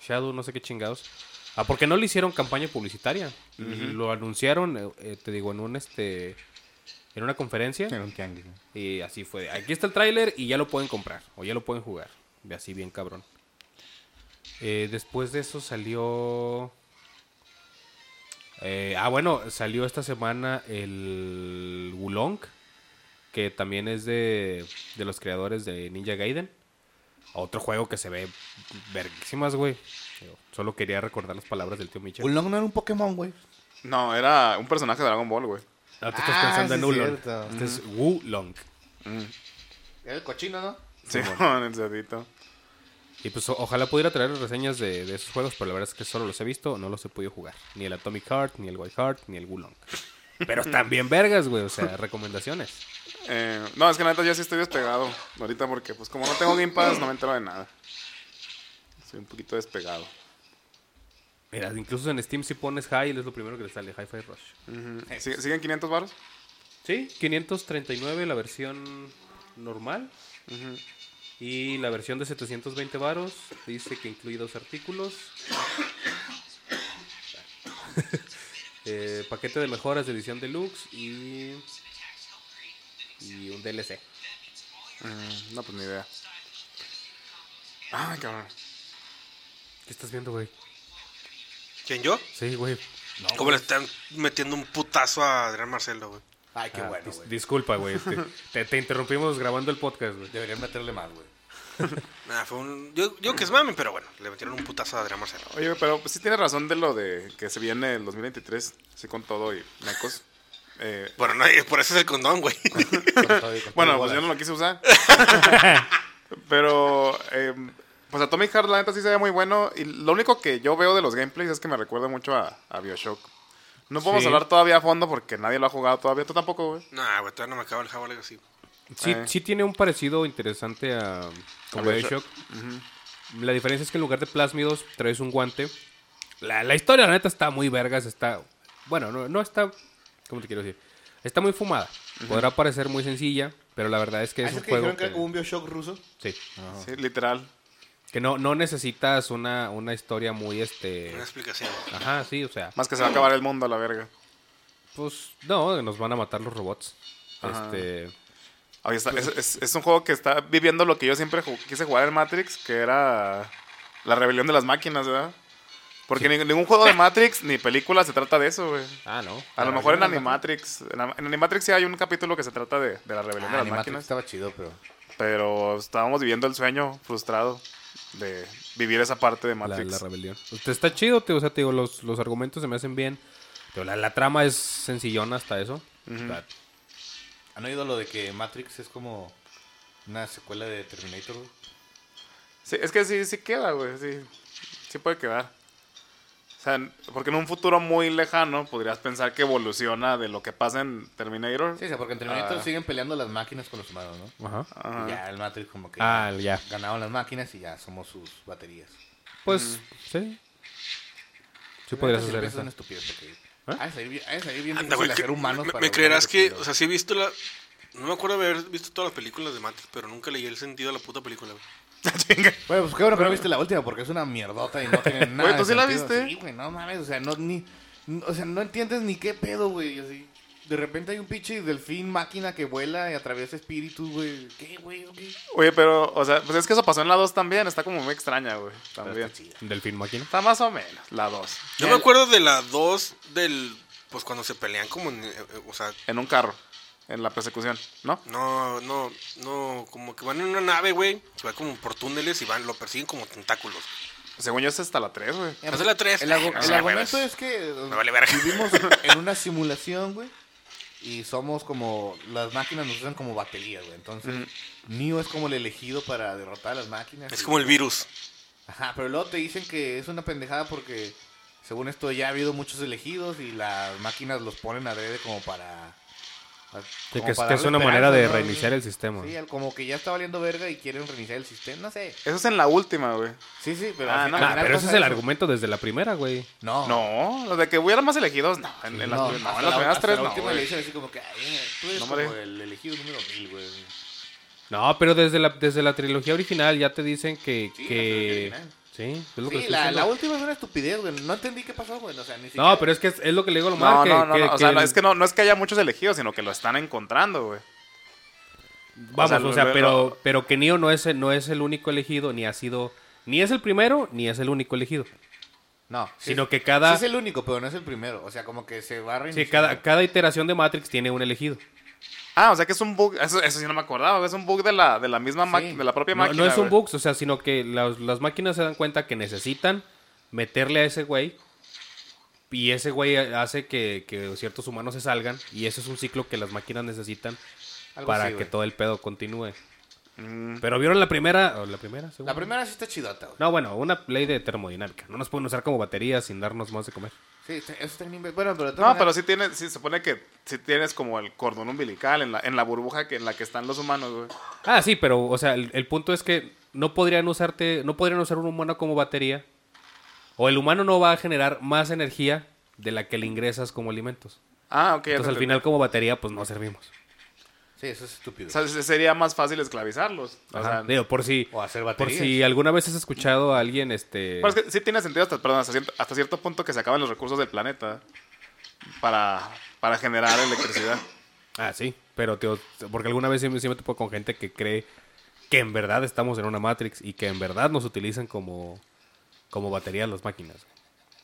Shadow, no sé qué chingados. Ah, porque no le hicieron campaña publicitaria. Lo anunciaron, eh, eh, te digo, en un este... En una conferencia. En un tianguis. Y así fue. Aquí está el tráiler y ya lo pueden comprar. O ya lo pueden jugar. De así bien cabrón. Eh, después de eso salió... eh, ah, bueno, salió esta semana el Wulong. Que también es de, de los creadores de Ninja Gaiden. Otro juego que se ve verguísimas, güey. Digo, Solo quería recordar las palabras del tío Mitchell. Ulong no era un Pokémon, güey. No, era un personaje de Dragon Ball, güey. No, tú estás Ah, pensando sí, en Ulong. cierto. Este es Wulong. Era el cochino, ¿no? Sí, con *laughs* el cerdito. Y pues o- ojalá pudiera traer reseñas de, de esos juegos, pero la verdad es que solo los he visto, no los he podido jugar. Ni el Atomic Heart, ni el White Heart, ni el Wulong. Pero están bien vergas, güey, o sea, recomendaciones. Eh, no, es que la neta yo sí estoy despegado ahorita porque pues como no tengo Game Pass no me entero de nada. Estoy un poquito despegado. Mira, incluso en Steam si pones High, es lo primero que le sale, Hi-Fi Rush. Ujú. ¿Sig- ¿Siguen 500 baros? Sí, 539 la versión normal. Y la versión de 720 varos dice que incluye dos artículos. *laughs* Eh, paquete de mejoras de edición deluxe y, y un DLC. Mm, no, pues ni idea. Ay, cabrón. ¿Qué estás viendo, güey? ¿Quién yo? Sí, güey. ¿Cómo le están metiendo un putazo a Adrián Marcelo, güey? Ay, qué Ah, bueno, dis- güey. disculpa, güey. Te, *laughs* te- te interrumpimos grabando el podcast, güey. Deberían meterle más, güey. *laughs* Nada, fue un... Yo, yo que es mami, pero bueno, le metieron un putazo a Adrián Marcelo. Oye, pero pues, sí tienes razón de lo de que se viene el 2023, así con todo y mecos. Eh, *laughs* Bueno, no, por eso es el condón, güey. Con todo y- con todo bueno, pues yo no lo quise usar. pero, eh, pues Atomic Heart la neta sí se ve muy bueno. Y lo único que yo veo de los gameplays es que me recuerda mucho a, a Bioshock. No podemos Sí. hablar todavía a fondo porque nadie lo ha jugado todavía. Tú tampoco, güey. nah, güey, todavía no me acaba el Java Legacy. Sí, Eh. sí tiene un parecido interesante a, a A Bioshock. La diferencia es que en lugar de plásmidos traes un guante. La, la historia, la neta, está muy vergas. Está. Bueno, no, no está. ¿Cómo te quiero decir? Está muy fumada. Podrá parecer muy sencilla, pero la verdad es que ¿Ah, es ¿es un que juego. que Que, como un Bioshock ruso? sí. Sí, literal. Que no, no necesitas una, una historia muy este. Una explicación. Ajá, sí, o sea. Más que se va a acabar el mundo a la verga. Pues no, nos van a matar los robots. Ajá. Este. Oye, está- es, es- es un juego que está viviendo lo que yo siempre ju- quise jugar en Matrix, que era la rebelión de las máquinas, ¿verdad? Porque ni- ningún juego de Matrix ni película se trata de eso, güey. Ah, no. A lo mejor en Animatrix. En, Animatrix sí hay un capítulo que se trata de, de la rebelión Ah, de las Animatrix máquinas. estaba chido, pero... Pero estábamos viviendo el sueño frustrado. De vivir esa parte de Matrix. la rebelión. Pues, está chido, te, o sea, te digo, los, los argumentos se me hacen bien. Pero la, la trama es sencillona hasta eso. ¿Han oído lo de que Matrix es como una secuela de Terminator? Sí, es que sí, sí queda, güey. Sí, sí puede quedar. O sea, porque en un futuro muy lejano podrías pensar que evoluciona de lo que pasa en Terminator. Sí, sea, porque en Terminator Ah. siguen peleando las máquinas con los humanos, ¿no? ajá. Ajá. Y ya el Matrix como que Ah, ya. ganaron las máquinas y ya somos sus baterías. Pues, sí. Sí podrías hacer eso. Es una estupidez porque... Ha de salir salir bien Anda, difícil güey, que- humanos me, para me creerás que, o sea, sí he visto la... No me acuerdo de haber visto todas las películas de Matrix, pero nunca leí el sentido de la puta película, güey. *laughs* Bueno, pues qué bueno que no viste la última porque es una mierdota y no tiene nada. Güey, ¿tú de sí la viste? Sí, güey, no mames, o sea, no ni o sea, no entiendes ni qué pedo, güey, así. De repente hay un pinche delfín máquina que vuela y atraviesa espíritus, güey. ¿Qué, güey? Oye, pero, o sea, pues es que eso pasó en la 2 también. Está como muy extraña, güey. También. Delfín máquina. Está más o menos, la 2. Yo me acuerdo de la 2 del... Pues cuando se pelean como en... eh, eh, O sea, En un carro. En la persecución, ¿no? no, no, no... Como que van en una nave, güey. Se va como por túneles y van, lo persiguen como tentáculos. Según yo es hasta la 3, güey. Es la 3. El, argu- el sí, argumento es que vale verga. vivimos en una simulación, güey. Y somos como. Las máquinas nos usan como baterías, güey. Entonces, Neo es como el elegido para derrotar a las máquinas. Es y- como el virus. Ajá, pero luego te dicen que es una pendejada porque, según esto, ya ha habido muchos elegidos y las máquinas los ponen adrede como para. Sí, que es, que es una manera de ¿no? reiniciar el sistema. Sí, como que ya está valiendo verga y quieren reiniciar el sistema. No sé. Eso es en la última, güey. Sí, sí, pero. Ah, al no, al Ah, final pero ese es el eso. argumento desde la primera, güey. No. No, lo de que hubiera más elegidos, no. En, en las, No, no, en las la- primeras tres la no, última güey. le dicen así como que, ay, tú eres No, como el elegido número mil, güey. No, pero desde la, desde la trilogía original ya te dicen que... Sí, la que... Sí, es lo Sí, la, última es una estupidez, güey. No entendí qué pasó, güey. O sea, ni siquiera... No, pero es que es, es lo que le digo a Lomar, No, que, no, no, que- no, O que sea, el- es que no, no es que haya muchos elegidos, sino que lo están encontrando, güey. Vamos, o o sea, lo- pero, lo- pero que Neo no es, el- no es el único elegido, ni ha sido... Ni es el primero, ni es el único elegido. No. sí Sino es- que cada... sí es el único, pero no es el primero. O sea, como que se va a Sí, reiniciar. cada, cada iteración de Matrix tiene un elegido. Ah, o sea que es un bug. Eso, eso sí no me acordaba. Es un bug de la, de la misma Sí. máquina, de la propia No, máquina. no es un bug, o sea, sino que las, las máquinas se dan cuenta que necesitan meterle a ese güey. Y ese güey hace que, que ciertos humanos se salgan. Y ese es un ciclo que las máquinas necesitan Algo para que güey. todo el pedo continúe. Mm, Pero vieron la primera. ¿o la primera? La primera sí está chidota, güey. No, bueno, una ley de termodinámica. No nos pueden usar como baterías sin darnos más de comer. Sí, eso está bien. Bueno, pero... No, pero sí tienes, sí se supone que sí tienes como el cordón umbilical en la, en la burbuja que, en la que están los humanos, güey. Ah, sí, pero, o sea, el, el punto es que no podrían usarte, no podrían usar un humano como batería. O el humano no va a generar más energía de la que le ingresas como alimentos. Ah, ok. Entonces al final como batería pues no servimos. Sí, eso es estúpido. O sea, se- sería más fácil esclavizarlos. O sea, Digo, por si, O hacer por baterías. si alguna vez has escuchado a alguien, este... Bueno, es que sí tiene sentido hasta, perdón, hasta, cierto, hasta cierto punto que se acaban los recursos del planeta para, para generar electricidad. Ah, sí, pero tío, porque alguna vez sí, me- sí me topo con gente que cree que en verdad estamos en una Matrix y que en verdad nos utilizan como, como batería las máquinas.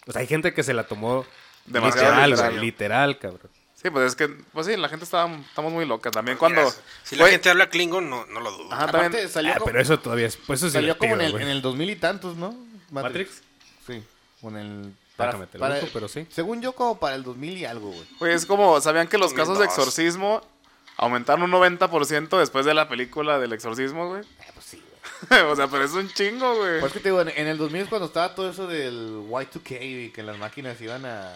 O sea, hay gente que se la tomó Demasiado literal, literal, cabrón. Sí, pues es que, pues sí, la gente está, estamos muy loca. También cuando... Mira, si la Güey, gente habla Klingon, no, no lo dudo. Ajá, Aparte, también... salió, Ah, como, pero eso todavía es... Pues eso es salió como en el, en el 2000 y tantos, ¿no? ¿Matrix? Sí. Con el... Déjame te lo busco, pero sí. Según yo, como para el 2000 y algo, güey. Güey, es como, ¿sabían que los casos de 2002. exorcismo aumentaron un 90% después de la película del exorcismo, güey? Eh, pues sí, güey. *laughs* o sea, pero es un chingo, güey. Pues que te digo, en, en el 2000 es cuando estaba todo eso del Y2K y que las máquinas iban a...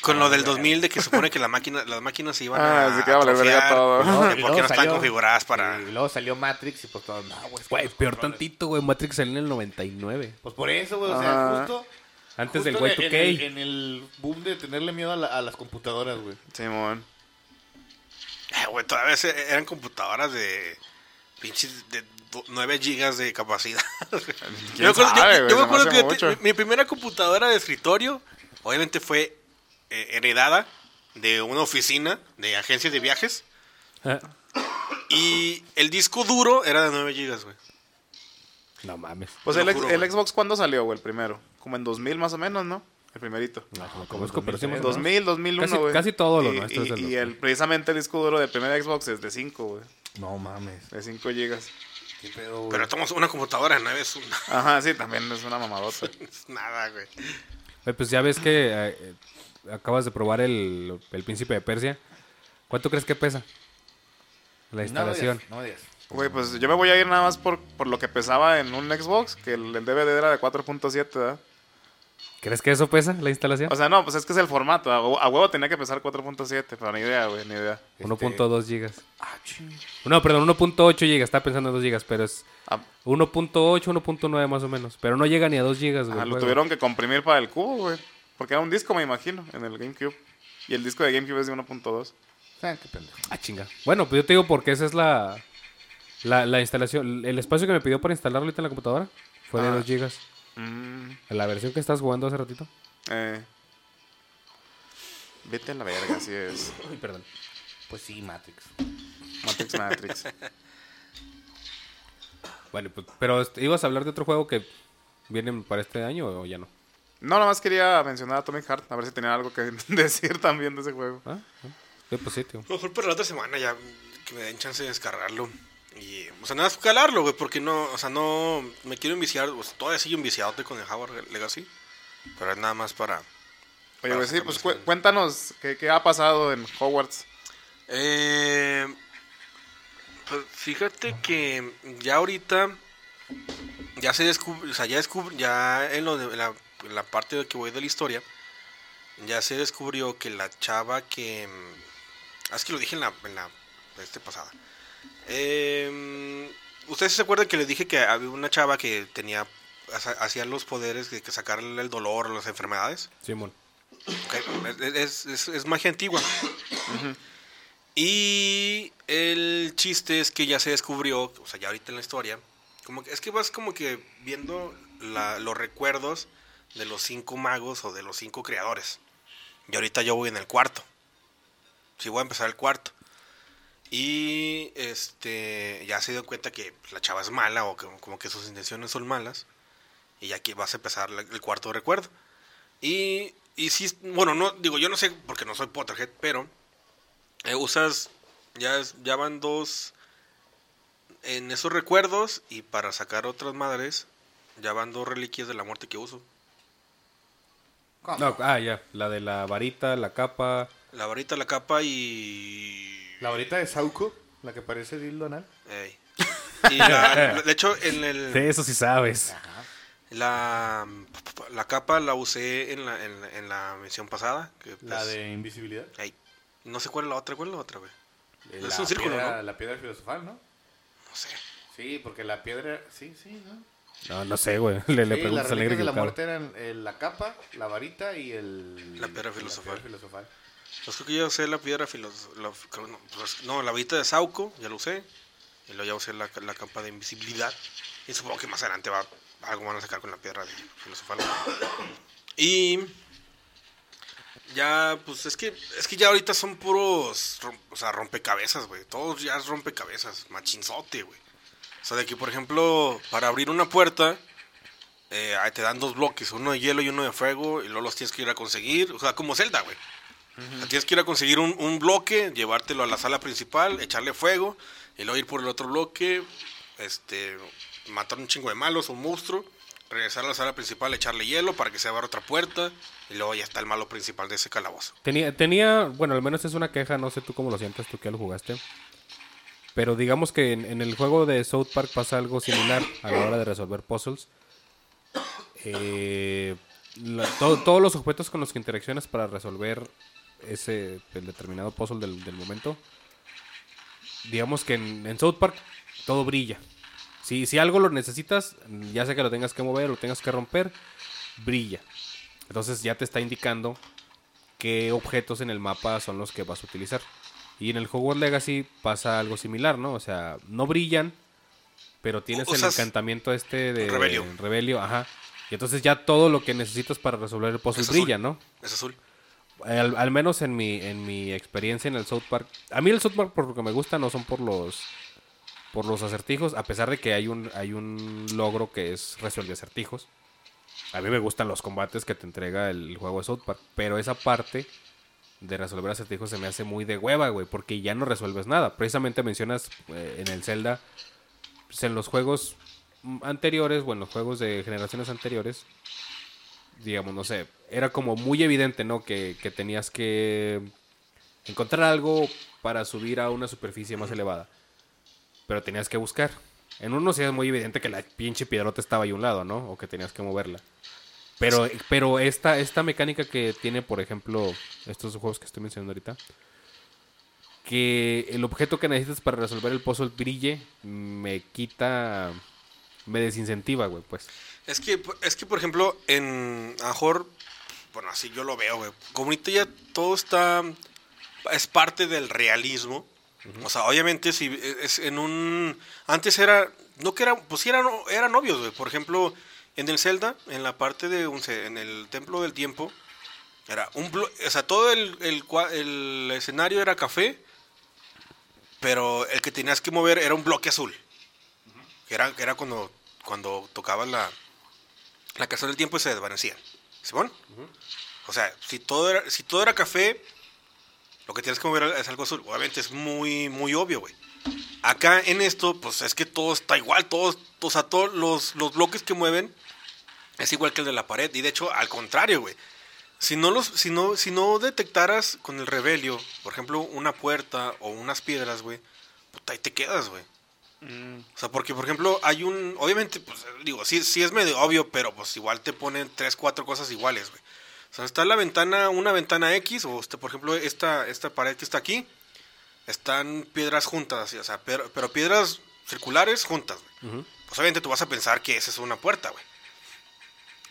Con lo del 2000 de que supone que la máquina, las máquinas se iban Ah, a sí que va a valer verga todo. porque no están configuradas para... Y luego salió Matrix y pues todo, no, güey. Güey, peor controles- tantito, güey. Matrix salió en el 99. Pues por eso, güey, o sea, justo... Antes justo del en el- Y2K. En el, en el boom de tenerle miedo a, la- a las computadoras, güey. Simón. Eh, güey, todavía se- eran computadoras de pinches de 9 gigas de capacidad. *laughs* ¿Quién yo me acuerdo, yo- sabe, yo güey? me Se acuerdo me que te- mi primera computadora de escritorio obviamente fue eh, heredada de una oficina de agencias de viajes Ah, y el disco duro era de 9 gigas, güey. No mames. Pues el, juro, el. Xbox, ¿cuándo salió, güey? El primero. Como en 2000 más o menos, ¿no? El primerito. No, no conozco, pero sí más o menos. 2000, 2001, Casi- güey. casi todo lo Y- nuestro es Y, del y 2000. el, precisamente el disco duro del primer Xbox es de 5, güey. No mames. De 5 gigas. ¿Qué pedo, güey? Pero tomamos una computadora de 9 es, una- Ajá, sí, también es una mamadota. *laughs* es nada, güey. Pues ya ves que eh, eh, acabas de probar el, el Príncipe de Persia. ¿Cuánto crees que pesa? La No me instalación. digas, No me digas. Güey, pues yo me voy a ir nada más por, por lo que pesaba en un Xbox, que el, el DVD era de 4.7, ¿verdad? ¿Crees que eso pesa, la instalación? O sea, no, pues es que es el formato. A, hue- a huevo tenía que pesar 4.7, pero ni idea, güey, ni idea. 1.2 gigas. Ah. No, perdón, 1.8 gigas. Estaba pensando en 2 gigas, pero es Ah, 1.8, 1.9 más o menos. Pero no llega ni a 2 gigas, güey. el lo juego. tuvieron que comprimir para el cubo, güey. Porque era un disco, me imagino, en el GameCube. Y el disco de GameCube es de 1.2. Ah, qué pendejo. Ah, chinga. Bueno, pues yo te digo porque esa es la, la, la instalación. El espacio que me pidió para instalarlo ahorita en la computadora fue de Ah. 2 gigas. Mm, La versión que estás jugando hace ratito. eh. Vete a la verga, así es. *laughs* Uy, perdón. Pues sí, Matrix. Matrix Matrix. Bueno, pues, pero este, ¿ibas a hablar de otro juego que viene para este año o ya no? No, nada más quería mencionar a Atomic Heart, a ver si tenía algo que *laughs* decir también de ese juego. ¿Ah? ¿Ah? Sí, pues sí, tío. A lo mejor para la otra semana ya que me den chance de descargarlo. Y, o sea, nada más calarlo, güey, porque no, o sea, no me quiero enviciar, o sea, todavía sigo enviciado con el Howard Legacy, pero es nada más para... Oye, güey, sí, pues cu- cuéntanos qué, qué ha pasado en Hogwarts. Eh, pues fíjate que ya ahorita ya se descubre, o sea, ya descubre, ya en, lo de- en la, en la parte de que voy de la historia, ya se descubrió que la chava que... ah, Es que lo dije en la, en la este pasada. Eh, Ustedes se acuerdan que les dije que había una chava que tenía hacía los poderes de que sacarle el dolor las enfermedades. Simón. Ok, Es, es- es- magia antigua. Y el chiste es que ya se descubrió, o sea, ya ahorita en la historia, como que, es que vas como que viendo la- los recuerdos de los cinco magos o de los cinco creadores. Y ahorita yo voy en el cuarto. Sí, voy a empezar el cuarto. Y este ya se dio cuenta que la chava es mala o que como que sus intenciones son malas. Y ya que vas a empezar el cuarto recuerdo. Y, y sí, bueno, no, digo, yo no sé porque no soy Potterhead, pero eh, usas, ya, ya van dos en esos recuerdos y para sacar otras madres, ya van dos reliquias de la muerte que uso. ¿Cómo? No, ah, ya. La de la varita, la capa. La varita, la capa y... La varita de Sauco, la que parece dildo anal. Ey. *laughs* Y la- de hecho, en el... De eso sí sabes. Ajá. La, la capa la usé en la, en, la- en la misión pasada. Que, La pues, de invisibilidad. ey. No sé cuál es la otra, ¿cuál es la otra, güey? Eh, Es un círculo, piedra, ¿no? La piedra filosofal, ¿no? No sé. Sí, porque la piedra... Sí, sí, ¿no? No, no sé, güey. *laughs* Le, le Sí, preguntas al negro de la muerte eran eh, la capa, la varita y el... La piedra filosofal. piedra filosofal. Pues creo que ya usé la piedra filos... la- creo- no, pues, no, la varita de Sauco, ya lo usé. Y luego ya usé la, la capa de invisibilidad. Y supongo que más adelante va algo van a sacar con la piedra de filosofal. Y ya, pues es que es que ya ahorita son puros, o sea, rompecabezas, güey. Todos ya es rompecabezas, machinzote, güey. O sea, de que, por ejemplo, para abrir una puerta, eh, te dan dos bloques, uno de hielo y uno de fuego, y luego los tienes que ir a conseguir. O sea, como Zelda, güey. O sea, tienes que ir a conseguir un, un bloque, llevártelo a la sala principal, echarle fuego, y luego ir por el otro bloque, este, matar un chingo de malos, un monstruo, regresar a la sala principal, echarle hielo para que se abra otra puerta, y luego ya está el malo principal de ese calabozo. Tenía, tenía, bueno, al menos es una queja, no sé tú cómo lo sientes, tú que lo jugaste. Pero digamos que en, en el juego de South Park pasa algo similar a la hora de resolver puzzles. Eh, todos los objetos con los que interaccionas para resolver ese el determinado puzzle del, del momento, digamos que en, en South Park todo brilla. Si, si algo lo necesitas, ya sea que lo tengas que mover o lo tengas que romper, brilla. Entonces ya te está indicando qué objetos en el mapa son los que vas a utilizar. Y en el Hogwarts Legacy pasa algo similar, ¿no? O sea, no brillan, pero tienes el encantamiento este de Rebelio. Rebelio, ajá. Y entonces ya todo lo que necesitas para resolver el puzzle Es azul. brilla, ¿no? Es azul. Al, al menos en mi, en mi experiencia en el South Park. A mí el South Park por lo que me gusta no son por los por los acertijos, a pesar de que hay un, hay un logro que es resuelve acertijos. A mí me gustan los combates que te entrega el juego de South Park, pero esa parte de resolver acertijos se me hace muy de hueva, güey, porque ya no resuelves nada. Precisamente mencionas eh, en el Zelda pues, en los juegos anteriores, bueno, los juegos de generaciones anteriores, digamos, no sé, era como muy evidente, ¿no? Que, que tenías que encontrar algo para subir a una superficie más elevada. Pero tenías que buscar. En uno sí es muy evidente que la pinche piedrota estaba ahí a un lado, ¿no? O que tenías que moverla. Pero, pero esta, esta mecánica que tiene, por ejemplo, estos juegos que estoy mencionando ahorita, que el objeto que necesitas para resolver el puzzle brille, me quita, me desincentiva, güey, pues. Es que, es que, por ejemplo, en a lo mejor, bueno, así yo lo veo, güey. Como ahorita ya todo está, es parte del realismo. O sea, obviamente si es en un, antes era, no que era, pues sí eran, eran obvios, güey. Por ejemplo, en el Zelda, en la parte de, un, en el Templo del Tiempo, era un, blo- o sea, todo el, el, escenario era café, pero el que tenías que mover era un bloque azul. Que era, que era cuando, cuando tocabas la, la canción del tiempo y se desvanecía. ¿Simón? O sea, si todo, era, si todo era café, lo que tienes que mover es algo azul. Obviamente es muy, muy obvio, güey. Acá en esto, pues es que todo está igual. Todos, o sea, todos los, los bloques que mueven es igual que el de la pared. Y de hecho, al contrario, güey. Si no, los, si, no, si no detectaras con el rebelio, por ejemplo, una puerta o unas piedras, güey, puta, ahí te quedas, güey. O sea, porque, por ejemplo, hay un... Obviamente, pues, digo, sí, sí es medio obvio, pero pues igual te ponen tres, cuatro cosas iguales, güey. O sea, está la ventana, una ventana X, o este, por ejemplo, esta, esta pared que está aquí, están piedras juntas, así, o sea, pero, pero piedras circulares juntas, güey. Pues obviamente tú vas a pensar que esa es una puerta, güey.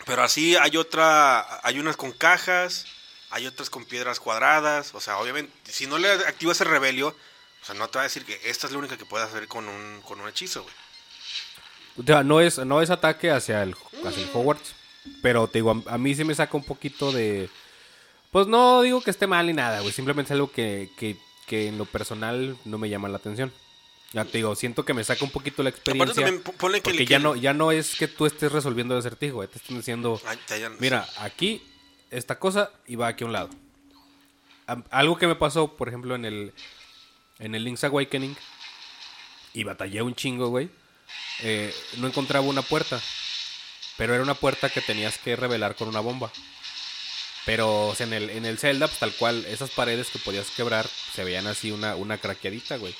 Pero así hay otra, hay unas con cajas, hay otras con piedras cuadradas, o sea, obviamente, si no le activas el rebelio, o sea, no te va a decir que esta es la única que puedes hacer con un, con un hechizo, güey. O sea, no es, no es ataque hacia el, hacia el Hogwarts. Pero te digo, a, a mí sí me saca un poquito de. Pues no digo que esté mal ni nada, güey. Simplemente es algo que, que, que en lo personal no me llama la atención. Ya te digo, siento que me saca un poquito la experiencia. también po- ponle que porque le- ya no, ya no es que tú estés resolviendo el acertijo, güey. Te están diciendo, Ay, mira, aquí esta cosa y va aquí a un lado. Algo que me pasó, por ejemplo, en el, en el Link's Awakening, y batallé un chingo, güey. eh, no encontraba una puerta. Pero era una puerta que tenías que revelar con una bomba. Pero o sea, en, el, en el Zelda, pues tal cual, esas paredes que podías quebrar se veían así una, una craqueadita, güey.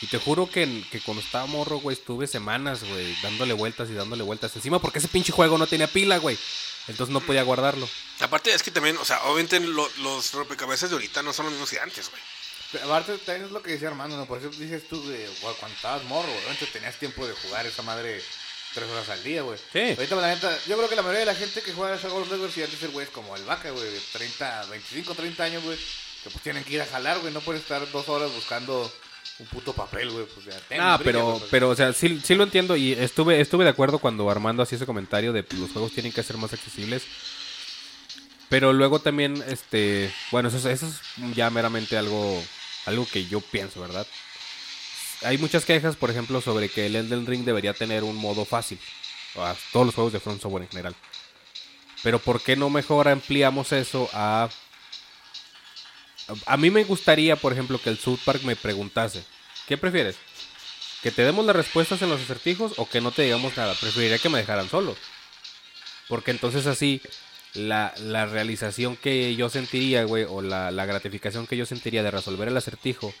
Y te juro que, en- que cuando estaba morro, güey, estuve semanas, güey, dándole vueltas y dándole vueltas. Encima porque ese pinche juego no tenía pila, güey. Entonces no podía guardarlo. Aparte es que también, o sea, obviamente lo- los rompecabezas de ahorita no son los mismos que antes, güey. Pero Aparte, también es lo que decía Armando, ¿no? Por eso dices tú, güey, güey, cuando estabas morro, güey, obviamente tenías tiempo de jugar esa madre tres horas al día, güey. Sí. Ahorita, la neta, yo creo que la mayoría de la gente que juega a Shadow the Colossus, antes ser güey es como el vaca, güey, de 30, 25, 30 años, güey, que pues tienen que ir a jalar, güey, no pueden estar dos horas buscando un puto papel, güey, pues ya. ten, Ah, pero, pues. pero, o sea, sí, sí lo entiendo y estuve, estuve de acuerdo cuando Armando hacía ese comentario de que los juegos tienen que ser más accesibles. Pero luego también, este, bueno, eso, es- eso es ya meramente algo, algo que yo pienso, ¿verdad? Hay muchas quejas, por ejemplo, sobre que el Elden Ring debería tener un modo fácil. A todos los juegos de Front Software en general. Pero ¿por qué no mejor ampliamos eso a... A mí me gustaría, por ejemplo, que el South Park me preguntase, ¿qué prefieres? ¿Que te demos las respuestas en los acertijos o que no te digamos nada? Preferiría que me dejaran solo. Porque entonces así la, la realización que yo sentiría, güey, o la, la gratificación que yo sentiría de resolver el acertijo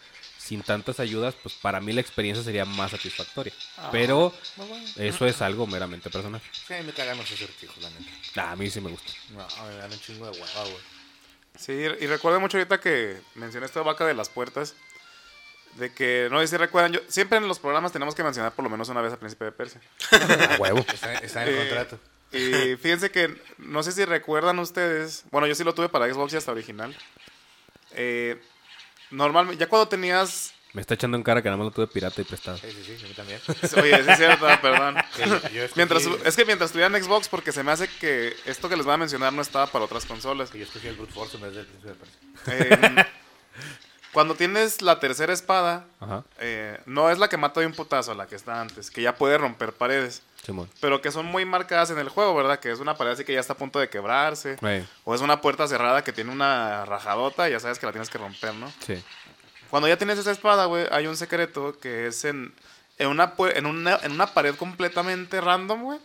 sin tantas ayudas, pues para mí la experiencia sería más satisfactoria. Pero No, bueno. eso es algo meramente personal. Sí, me cagan los acertijos, la neta. Ah, a mí sí me gusta. No, me dan un chingo de hueva, güey. Sí, y recuerdo mucho ahorita que mencioné esta vaca de las puertas. De que, no sé si recuerdan, yo, siempre en los programas tenemos que mencionar por lo menos una vez a Príncipe de Persia. *laughs* A huevo. Está, está en el Eh, contrato. Y fíjense que, no sé si recuerdan ustedes, bueno, yo sí lo tuve para Xbox y hasta original. Eh, normalmente, ya cuando tenías, Me está echando en cara que nada más lo tuve pirata y prestado. Sí, sí, sí, a mí también. *laughs* oye, sí es cierto, perdón. *laughs* Sí, yo escogí- Mientras, es que mientras tuviera en Xbox, porque se me hace que esto que les voy a mencionar no estaba para otras consolas. que yo escogí el Brute Force en vez del Príncipe de Persia. Eh, cuando tienes la tercera espada, eh, no es la que mata de un putazo, la que está antes, que ya puede romper paredes. Simón. pero que son muy marcadas en el juego, ¿verdad? Que es una pared así que ya está a punto de quebrarse. O es una puerta cerrada que tiene una rajadota y ya sabes que la tienes que romper, ¿no? Sí. Cuando ya tienes esa espada, güey, hay un secreto que es en, en una, en una, en una pared completamente random, güey.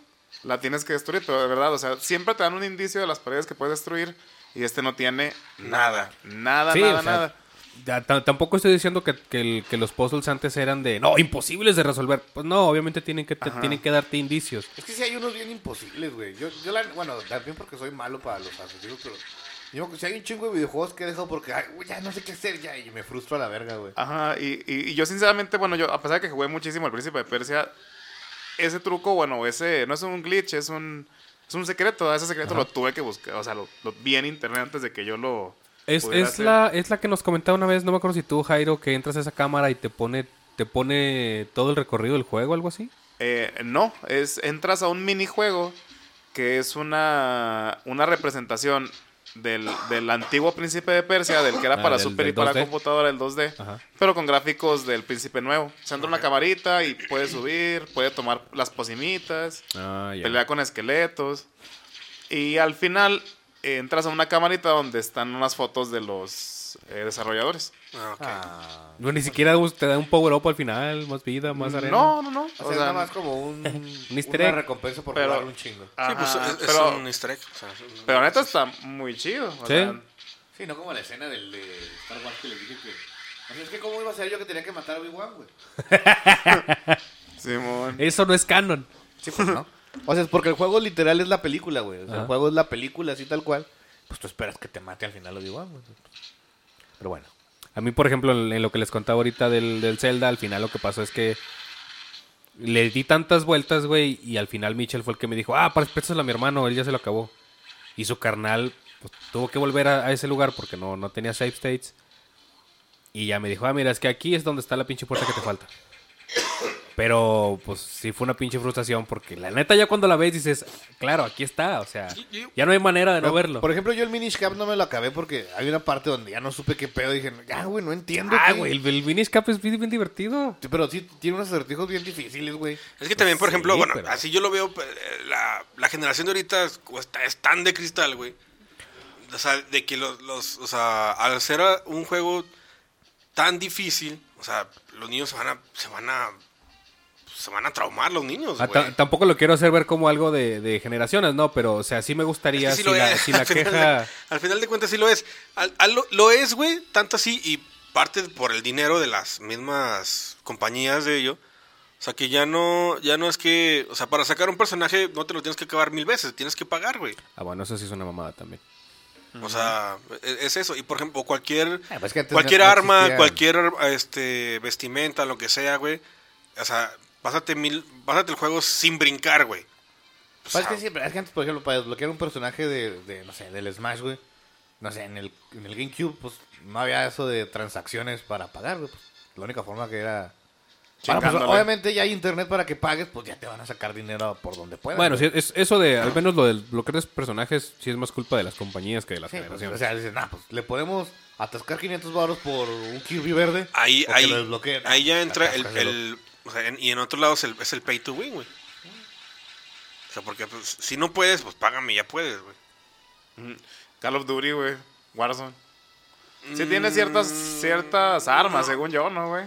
La tienes que destruir, pero de verdad, o sea, siempre te dan un indicio de las paredes que puedes destruir y este no tiene nada. Nada, Sí, nada, o sea, nada. Ya, ta- tampoco estoy diciendo que, que el- que los puzzles antes eran de no, imposibles de resolver. Pues no, obviamente tienen que, te- tienen que darte indicios. Es que sí hay unos bien imposibles, güey. Yo, yo la, bueno, también porque soy malo para los acertijos, pero... Yo, si hay un chingo de videojuegos que he dejado porque, ay, güey, ya no sé qué hacer ya y me frustro a la verga, güey. Ajá, y, y, y yo sinceramente, bueno, yo a pesar de que jugué muchísimo el Príncipe de Persia, ese truco, bueno, ese no es un glitch, es un, es un secreto. Ese secreto lo tuve que buscar, o sea, lo, lo vi en internet antes de que yo lo... Es, es la, es la que nos comentaba una vez, no me acuerdo si tú, Jairo, que entras a esa cámara y te pone, te pone todo el recorrido del juego, algo así. Eh, no, es entras a un minijuego que es una, una representación del, del antiguo príncipe de Persia, del que era Ah, para del- Super y para 2D. computadora, el 2D, Ajá. pero con gráficos del príncipe nuevo. Se entra una camarita y puede subir, puede tomar las pocimitas, Ah, ya. pelea con esqueletos. Y al final entras a una camarita donde están unas fotos de los eh, desarrolladores. Ah, ok. Ah. No, ni siquiera te da un power up al final, más vida, más arena. No, no, no. O sea, es nada más como un, *laughs* easter una egg. recompensa por Pero- jugar un chingo. Sí, pues Ajá, es, es pero, un easter egg. o sea, es un- pero neta está muy chido. o Sí. sea, Sí, no como la escena del de Star Wars que les dije que... O sea, es que cómo iba a ser yo que tenía que matar a Obi-Wan, güey. *laughs* Simón. Eso no es canon. Sí, pues no. *laughs* O sea, es porque el juego literal es la película, güey. O sea, el juego es la película así tal cual. Pues tú esperas que te mate al final Obi-Wan, güey. Pero bueno. A mí, por ejemplo, en, lo que les contaba ahorita del, del Zelda, al final lo que pasó es que le di tantas vueltas, güey, y al final Mitchell fue el que me dijo, ah, préstaselo a mi hermano, él ya se lo acabó. Y su carnal pues, tuvo que volver a, a ese lugar porque no, no tenía save states. Y ya me dijo, ah, mira, es que aquí es donde está la pinche puerta que te falta. Pero, pues, sí fue una pinche frustración porque la neta ya cuando la ves dices, claro, aquí está, o sea, ya no hay manera de no verlo. Por ejemplo, yo el Minish Cap no me lo acabé porque hay una parte donde ya no supe qué pedo. Dije, ya, güey, no entiendo. Ah, güey, el, el Minish Cap es bien, bien divertido. Sí, pero sí tiene unos acertijos bien difíciles, güey. Es que también, por Sí, ejemplo, bueno, pero- así yo lo veo, eh, la, la generación de ahorita es, está- es tan de cristal, güey. O sea, de que los, los, o sea, al ser un juego tan difícil, o sea, los niños se van a, se van a, se van a traumar los niños, Ah, tampoco lo quiero hacer ver como algo de, de generaciones, ¿no? Pero, o sea, sí me Es gustaría que sí si, la, es. si la *laughs* al, final queja... de, al final de cuentas sí lo es. Al- al- lo, lo es, güey, tanto así y parte por el dinero de las mismas compañías de ello. O sea, que ya no, ya no es que, o sea, para sacar un personaje no te lo tienes que acabar mil veces, tienes que pagar, güey. Ah, bueno, eso sí es una mamada también. O sea, e- es eso. Y por ejemplo, cualquier, Ah, pues que cualquier no- arma, cualquier este vestimenta, lo que sea, güey. O sea, pásate mil, pásate el juego sin brincar, güey. O Pues sea, es que siempre, es que antes, por ejemplo, para desbloquear un personaje de, de, no sé, del Smash, güey. No sé, en el, en el GameCube, pues no había eso de transacciones para pagar, güey. Pues, la única forma que era. Bueno, pues, obviamente ya hay internet para que pagues, pues ya te van a sacar dinero por donde puedan. Bueno, sí, es, eso de, al menos lo del bloquear de personajes, sí es más culpa de las compañías que de las Sí, pues, generaciones. o sea, dicen, nah, pues le podemos atascar 500 baros por un Kirby verde. ahí, ahí, lo desbloqueen. ahí ya Ah, entra el- o sea, en- y en otro lado es el, es el pay to win, güey. O sea, porque pues, si no puedes, pues págame, ya puedes, güey. Call of Duty, güey. Warzone. Sí tiene ciertas, ciertas armas, según yo, ¿no, güey?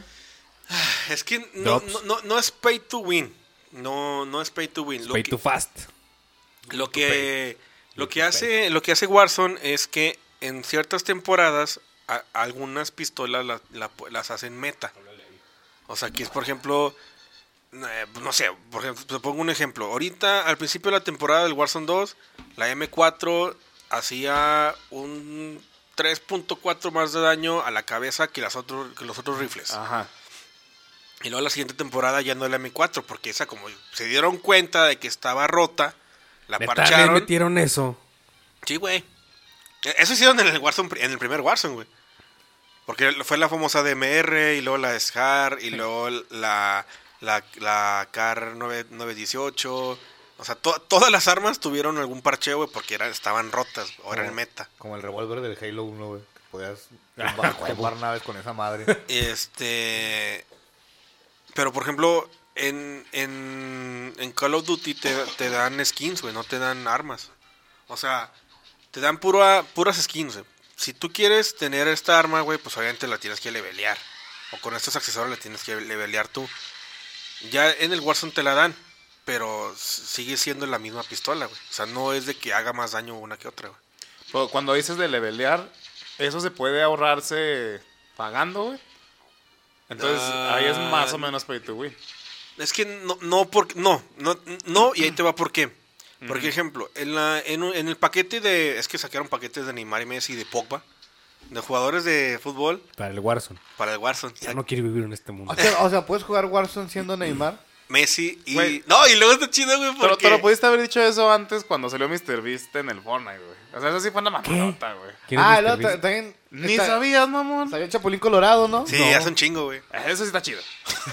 *sighs* Es que no, no, no, no es pay to win. No, no es pay to win. Lo Pay que- too fast. Lo que, lo que to hace, lo que hace Warzone es que en ciertas temporadas a- algunas pistolas la- la- las hacen meta. O sea, que es por ejemplo, eh, no sé, por ejemplo, te pongo un ejemplo. Ahorita, al principio de la temporada del Warzone 2, la M4 hacía un 3.4 más de daño a la cabeza que, las otros, que los otros rifles. Ajá. Y luego la siguiente temporada ya no es la M4, porque esa como se dieron cuenta de que estaba rota, la le parcharon. metieron eso. Sí, güey. E- Eso hicieron en el Warzone, en el primer Warzone, güey. Porque fue la famosa DMR y luego la SCAR y luego la, la, la CAR 9, 918. O sea, to- todas las armas tuvieron algún parcheo, güey, porque eran, estaban rotas o eran meta. Como el revólver del Halo 1, güey. Que podías *laughs* tumbar, tumbar naves con esa madre. Este. Pero por ejemplo, en, en, en Call of Duty te, te dan skins, güey, no te dan armas. O sea, te dan pura, puras skins, güey. Si tú quieres tener esta arma, güey, pues obviamente la tienes que levelear. O con estos accesorios la tienes que levelear tú. Ya en el Warzone te la dan, pero sigue siendo la misma pistola, güey. O sea, no es de que haga más daño una que otra, güey. Pero cuando dices de levelear, eso se puede ahorrarse pagando, güey. Entonces, Ah. ahí es más o menos pay to win. Es que no, no, porque, no, no, no, y ahí te va por qué. Por ejemplo, en, la, en, un- en el paquete de, es que sacaron paquetes de Neymar y Messi y de Pogba, de jugadores de fútbol Para el Warzone. para el Warzone. Ya no quiero vivir en este mundo. O sea, o sea, puedes jugar Warzone siendo Neymar. Messi y... No, y luego está chido, güey, Pero porque... te lo pudiste haber dicho eso antes cuando salió Mr. Beast en el Fortnite, güey. O sea, eso sí fue una mamadota, güey. ¿Quién es Ah, Beast? ta- también. Ni está- sabías, mamón. Salió el Chapulín Colorado, ¿no? Sí, no. hace un chingo, güey. Eso sí está chido. *laughs*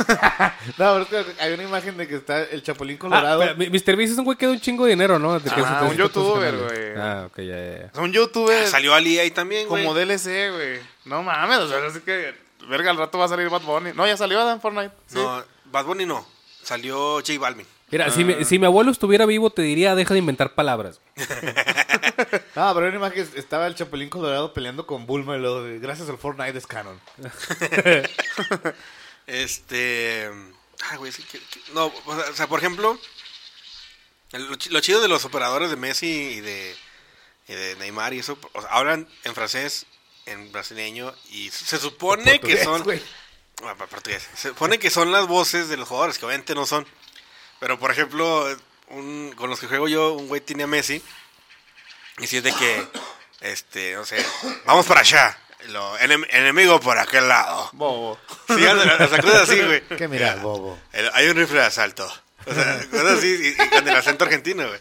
No, pero es que hay una imagen de que está el Chapulín Ah, Colorado. pero mi- Mr. Beast es un güey que da un chingo de dinero, ¿no? De que Ah, un youtuber, güey. Ah, ok, ya, ya. Es un youtuber Salió Ali ahí también, güey. como DLC, güey. No mames, o sea, así que, verga, al rato va a salir Bad Bunny. No, ya salió en Fortnite. Sí. No, Bad Bunny no. Salió J Balvin. Mira, si, mi, si mi abuelo estuviera vivo, te diría, deja de inventar palabras. *laughs* No, pero hay una imagen que estaba el Chapulín Colorado peleando con Bulma y luego de, gracias al Fortnite es canon. *laughs* Este. Ah, güey, sí que. que- no, o sea, por ejemplo. Lo, chi- lo chido de los operadores de Messi y de, y de Neymar y eso. o sea, hablan en francés, en brasileño. Y se supone que son. Ah, portugués. Se supone que son las voces de los jugadores, que obviamente no son. Pero por ejemplo, un- con los que juego yo, un güey tiene a Messi. Y si es de que. Este, no sé. Vamos para allá. Lo, enem- enemigo por aquel lado. Bobo. Sí, sea, cosas así, *laughs* güey. ¿Qué miras, bobo? El- hay un rifle de asalto. O sea, *laughs* cosas así, y, y con el acento argentino, güey.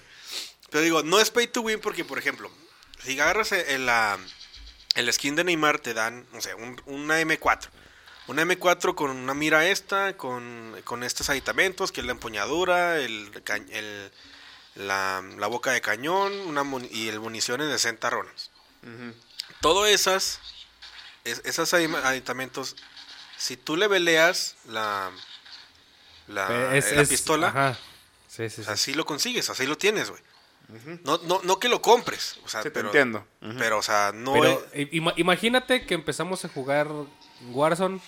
Pero digo, no es pay to win porque, por ejemplo, si agarras el, la- el skin de Neymar, te dan, no sé, un, una M4. Una M4 con una mira esta, con, con estos aditamentos, que es la empuñadura, el, la, la boca de cañón una mun- y el munición en 60 rounds. Todo esas, es- esas adi- aditamentos, si tú le veleas la, la, Eh, es- la es- pistola, Ajá. Sí, sí, sí. así lo consigues, así lo tienes, güey. no, no, no que lo compres, o sea, Sí, te pero, entiendo. Pero, o sea, no Pero imagínate que empezamos a jugar Warzone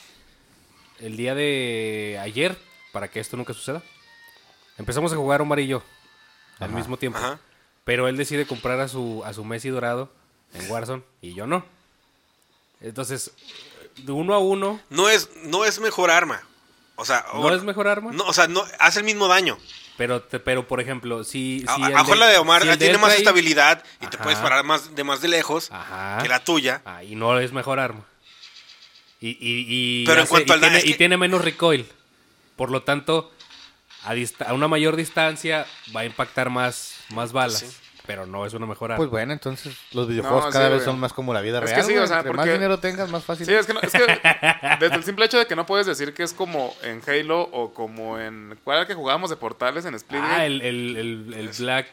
el día de ayer para que esto nunca suceda. Empezamos a jugar Omar y yo al mismo tiempo. Ajá. Pero él decide comprar a su, a su Messi dorado en Warzone y yo no. Entonces, de uno a uno, no es, no es mejor arma. O sea, ¿no o- es mejor arma? No, o sea, no, hace el mismo daño. Pero, te- pero por ejemplo, si... Si a- de- la de Omar si de tiene más trae- estabilidad y te puedes parar más, de más de lejos Ajá. que la tuya. Ah, y no es mejor arma. Y, y, y Pero en hace- cuanto y al tiene, es que- y tiene menos recoil. Por lo tanto, a, una mayor distancia va a impactar más, más balas. Sí. Pero no es una mejor arma. Pues bueno, entonces los videojuegos No, cada sí, vez son más como la vida Es que real. sí, güey. o sea, Entre más dinero tengas, más fácil. Sí, es que, no, es que *laughs* desde el simple hecho de que no puedes decir que es como en Halo o como en... ¿Cuál era el que jugábamos de portales en Split? ah, el, el, el, el Black...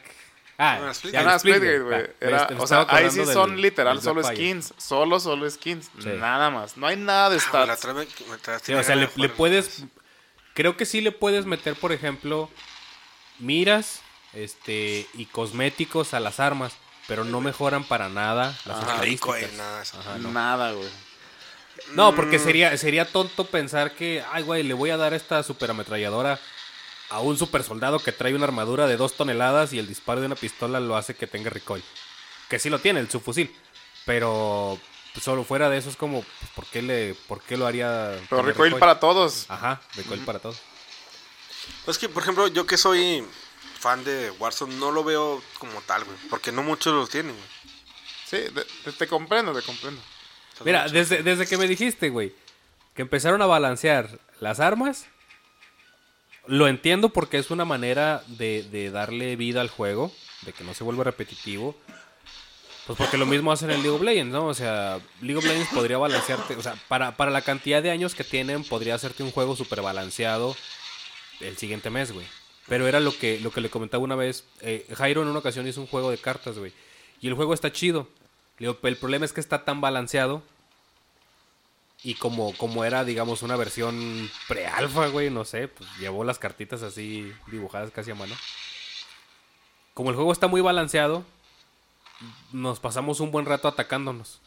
Ah, No, Era el Splitgate, Splitgate, güey. Era- me o sea, ahí sí son del- literal del solo Fire. skins. Solo, solo skins. Sí. Nada más. No hay nada de Ah, la stats. Sí, o sea, le, puedes... Creo que sí le puedes meter, por ejemplo, miras este y cosméticos a las armas, pero no mejoran para nada las Ah, rico, eh, nada. Ajá, no. Nada, güey. No, porque sería, sería tonto pensar que, ay, güey, le voy a dar esta superametralladora a un super soldado que trae una armadura de dos toneladas y el disparo de una pistola lo hace que tenga recoil. Que sí lo tiene, el subfusil. Pero pues, solo fuera de eso es como, pues, ¿por qué, le, por qué lo haría? Pero recoil para todos. Ajá, recoil para todos. Pues que, por ejemplo, yo que soy fan de Warzone, no lo veo como tal, güey. Porque no muchos lo tienen, güey. Sí, de- de- te comprendo, te comprendo. Mira, desde, desde que me dijiste, güey, que empezaron a balancear las armas, lo entiendo porque es una manera de, de darle vida al juego, de que no se vuelva repetitivo. Pues porque lo mismo hacen en League of Legends, ¿no? O sea, League of Legends podría balancearte, o sea, para, para la cantidad de años que tienen, podría hacerte un juego súper balanceado el siguiente mes, güey. Pero era lo que, lo que le comentaba una vez. eh, Jairo en una ocasión hizo un juego de cartas, güey. Y el juego está chido. El problema es que está tan balanceado. Y como, como era, digamos, una versión pre-alfa, güey, no sé, pues llevó las cartitas así dibujadas casi a mano. Como el juego está muy balanceado, nos pasamos un buen rato atacándonos.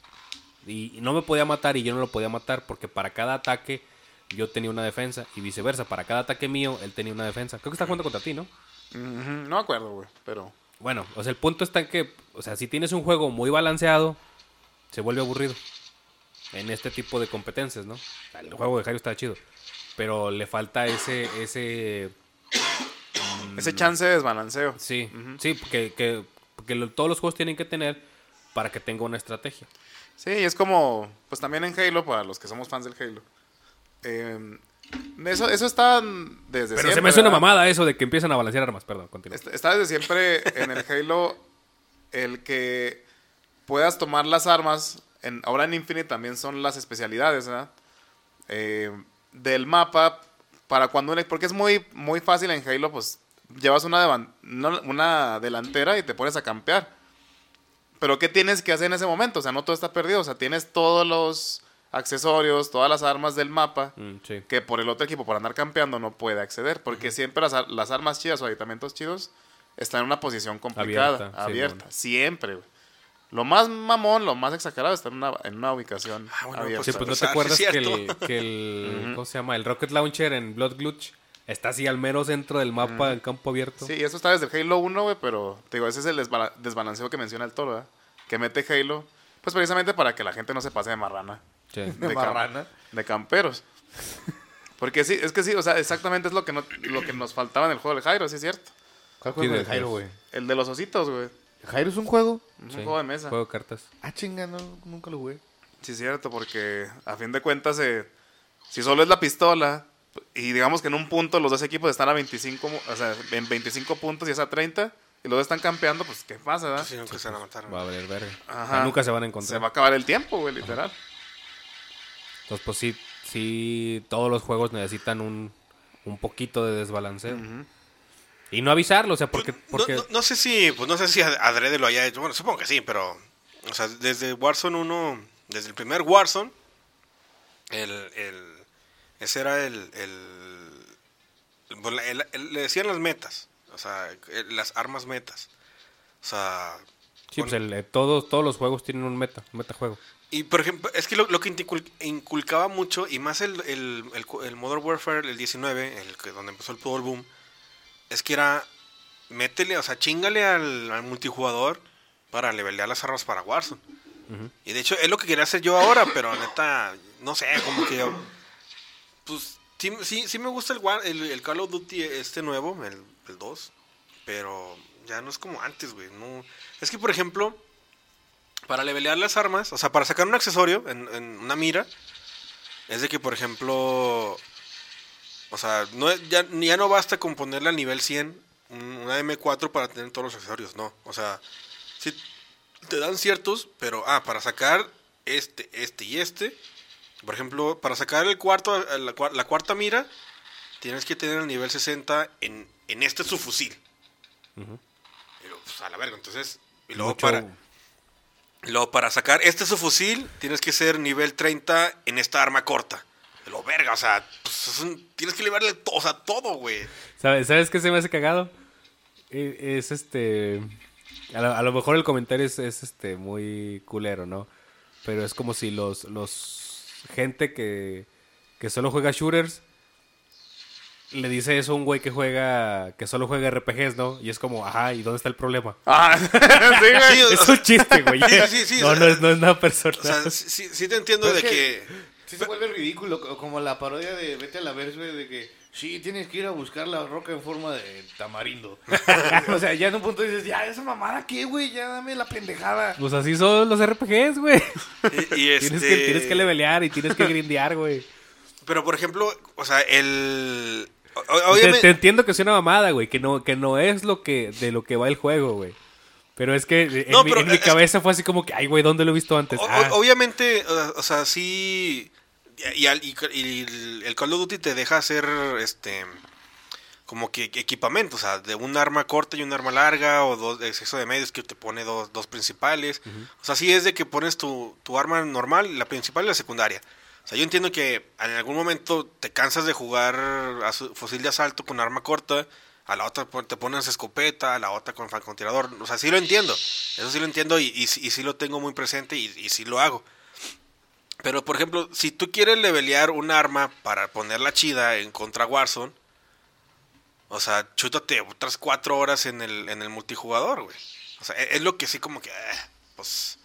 Y, y no me podía matar y yo no lo podía matar porque para cada ataque yo tenía una defensa y viceversa. Para cada ataque mío, él tenía una defensa. Creo que está jugando contra ti, ¿no? No me acuerdo, güey, pero... Bueno, o sea, el punto está en que, o sea, si tienes un juego muy balanceado, se vuelve aburrido. En este tipo de competencias, ¿no? El juego de Jairo está chido. Pero le falta ese, ese, Ese chance de desbalanceo. sí, sí, que, que, que lo- todos los juegos tienen que tener para que tenga una estrategia. Sí, es como, pues también en Halo, para los que somos fans del Halo. Eh, eso, eso está desde Pero siempre. se me hace una mamada eso de que empiezan a balancear armas, perdón, continúa. Está desde siempre en el Halo el que puedas tomar las armas. En, ahora en Infinite también son las especialidades, ¿verdad? Eh, del mapa para cuando un- porque es muy muy fácil en Halo pues llevas una, devan- una, delantera y te pones a campear pero qué tienes que hacer en ese momento o sea no todo está perdido o sea tienes todos los accesorios todas las armas del mapa Mm, sí. que por el otro equipo por andar campeando no puede acceder porque siempre las, las armas chidas o aditamentos chidos están en una posición complicada Abierta, abierta, sí, siempre güey. Lo más mamón lo más exagerado está en una, en una ubicación Ah, bueno, abierta Sí, pues no te acuerdas sí que el, *laughs* que el ¿cómo se llama? El Rocket Launcher en Blood Glitch está así al mero centro del mapa en campo abierto. Sí, eso está desde el Halo 1, güey, pero te digo, ese es el desbala- desbalanceo que menciona el toro, ¿verdad? Que mete Halo, pues precisamente para que la gente no se pase de marrana, Sí. De De marrana. de camperos. Porque sí, es que sí, o sea, exactamente es lo que, no, lo que nos faltaba en el juego de Jairo, sí es cierto. ¿Cuál Sí, juego de- de Jairo, güey? El de los ositos, güey. ¿Jairo es un juego? Es Sí. un juego de mesa. Juego de cartas. Ah, chinga, no, nunca lo jugué. Sí, es cierto, porque a fin de cuentas, eh, si solo es la pistola, y digamos que en un punto los dos equipos están a 25, mo- o sea, en 25 puntos y es a 30, y los dos están campeando, pues, ¿qué pasa, verdad? Sí, nunca se van a matar. Va a valer verga. Ajá. Nunca se van a Se encontrar. va a acabar el tiempo, güey, literal. Entonces, pues sí, sí, todos los juegos necesitan un, un poquito de desbalanceo. Y no avisarlo, o sea, porque... No- porque no, no sé si, pues no sé si Adrede lo haya hecho. Bueno, supongo que sí, pero, o sea, desde Warzone 1, desde el primer Warzone, el, el, ese era el, el, pues, el- le decían las metas, o sea, el- las armas metas. O sea, sí, pues el- eh, todos, todos los juegos tienen un meta, un metajuego. Y por ejemplo, es que lo, lo que incul- inculcaba mucho, y más el, el, el, Modern Warfare, el 19, el que, donde empezó el todo el boom, es que era, métele, o sea, chingale al, al multijugador para levelear las armas para Warzone. Y de hecho, es lo que quería hacer yo ahora, pero neta, no sé, como que, pues, sí, sí, sí me gusta el, War- el, el Call of Duty este nuevo, el, el 2, pero ya no es como antes, güey. No. Es que, por ejemplo, para levelear las armas, o sea, para sacar un accesorio en, en una mira, es de que, por ejemplo, o sea, no, ya, ya no basta con ponerle al nivel 100 un- una M4 para tener todos los accesorios, no. O sea, sí te dan ciertos, pero, ah, para sacar este, este y este, por ejemplo, para sacar el cuarto, la, cua- la cuarta mira, tienes que tener el nivel 60 en, en este subfusil. Y luego, pues, a la verga, entonces, y luego Mucho- para... Luego, para sacar este subfusil, tienes que ser nivel 30 en esta arma corta. Lo verga, o sea, pues, es un- tienes que llevarle to- o sea, todo, güey. ¿Sabes, ¿Sabes qué se me hace cagado? Eh, Es este... A lo, a lo mejor el comentario es, es, este muy culero, ¿no? Pero es como si los... los gente que, que solo juega shooters le dice eso a un güey que juega... Que solo juega RPGs, ¿no? Y es como, ajá, ¿y dónde está el problema? Ah, *laughs* sí, güey. Es un chiste, güey. Sí, sí, sí, no, o sea, no, es, no es nada personal. O sea, sí, sí- sí te entiendo Pero de que... Sí se vuelve ridículo, co- como la parodia de Vete a la Verse, güey, de que sí, tienes que ir a buscar la roca en forma de tamarindo. *laughs* o sea, ya en un punto dices, ya, esa mamada, ¿qué, güey? Ya dame la pendejada. Pues así son los RPGs, güey. Y, y este... Tienes, que, tienes que levelear y tienes que grindear, güey. Pero, por ejemplo, o sea, el... o- Te, Obviamente... te entiendo que es una mamada, güey, que no, que no es lo que, de lo que va el juego, güey. Pero es que en, No, mi, pero en mi es- cabeza fue así como que, ay, güey, ¿dónde lo he visto antes? O- o- Ah, obviamente, o, o sea, sí. Y, al- y- y el- Call of Duty te deja hacer este. Como que equipamiento, o sea, de un arma corta y un arma larga, o dos de exceso de medios que te pone dos, dos principales. O sea, sí es de que pones tu, tu arma normal, la principal y la secundaria. O sea, yo entiendo que en algún momento te cansas de jugar a su- fusil de asalto con arma corta, a la otra te pones escopeta, a la otra con francotirador. O sea, sí lo entiendo. Eso sí lo entiendo y, y sí lo tengo muy presente y, y sí lo hago. Pero, por ejemplo, si tú quieres levelear un arma para ponerla chida en contra Warzone, o sea, chútate otras cuatro horas en el, en el multijugador, güey. O sea, e, es lo que sí como que, eh, pues...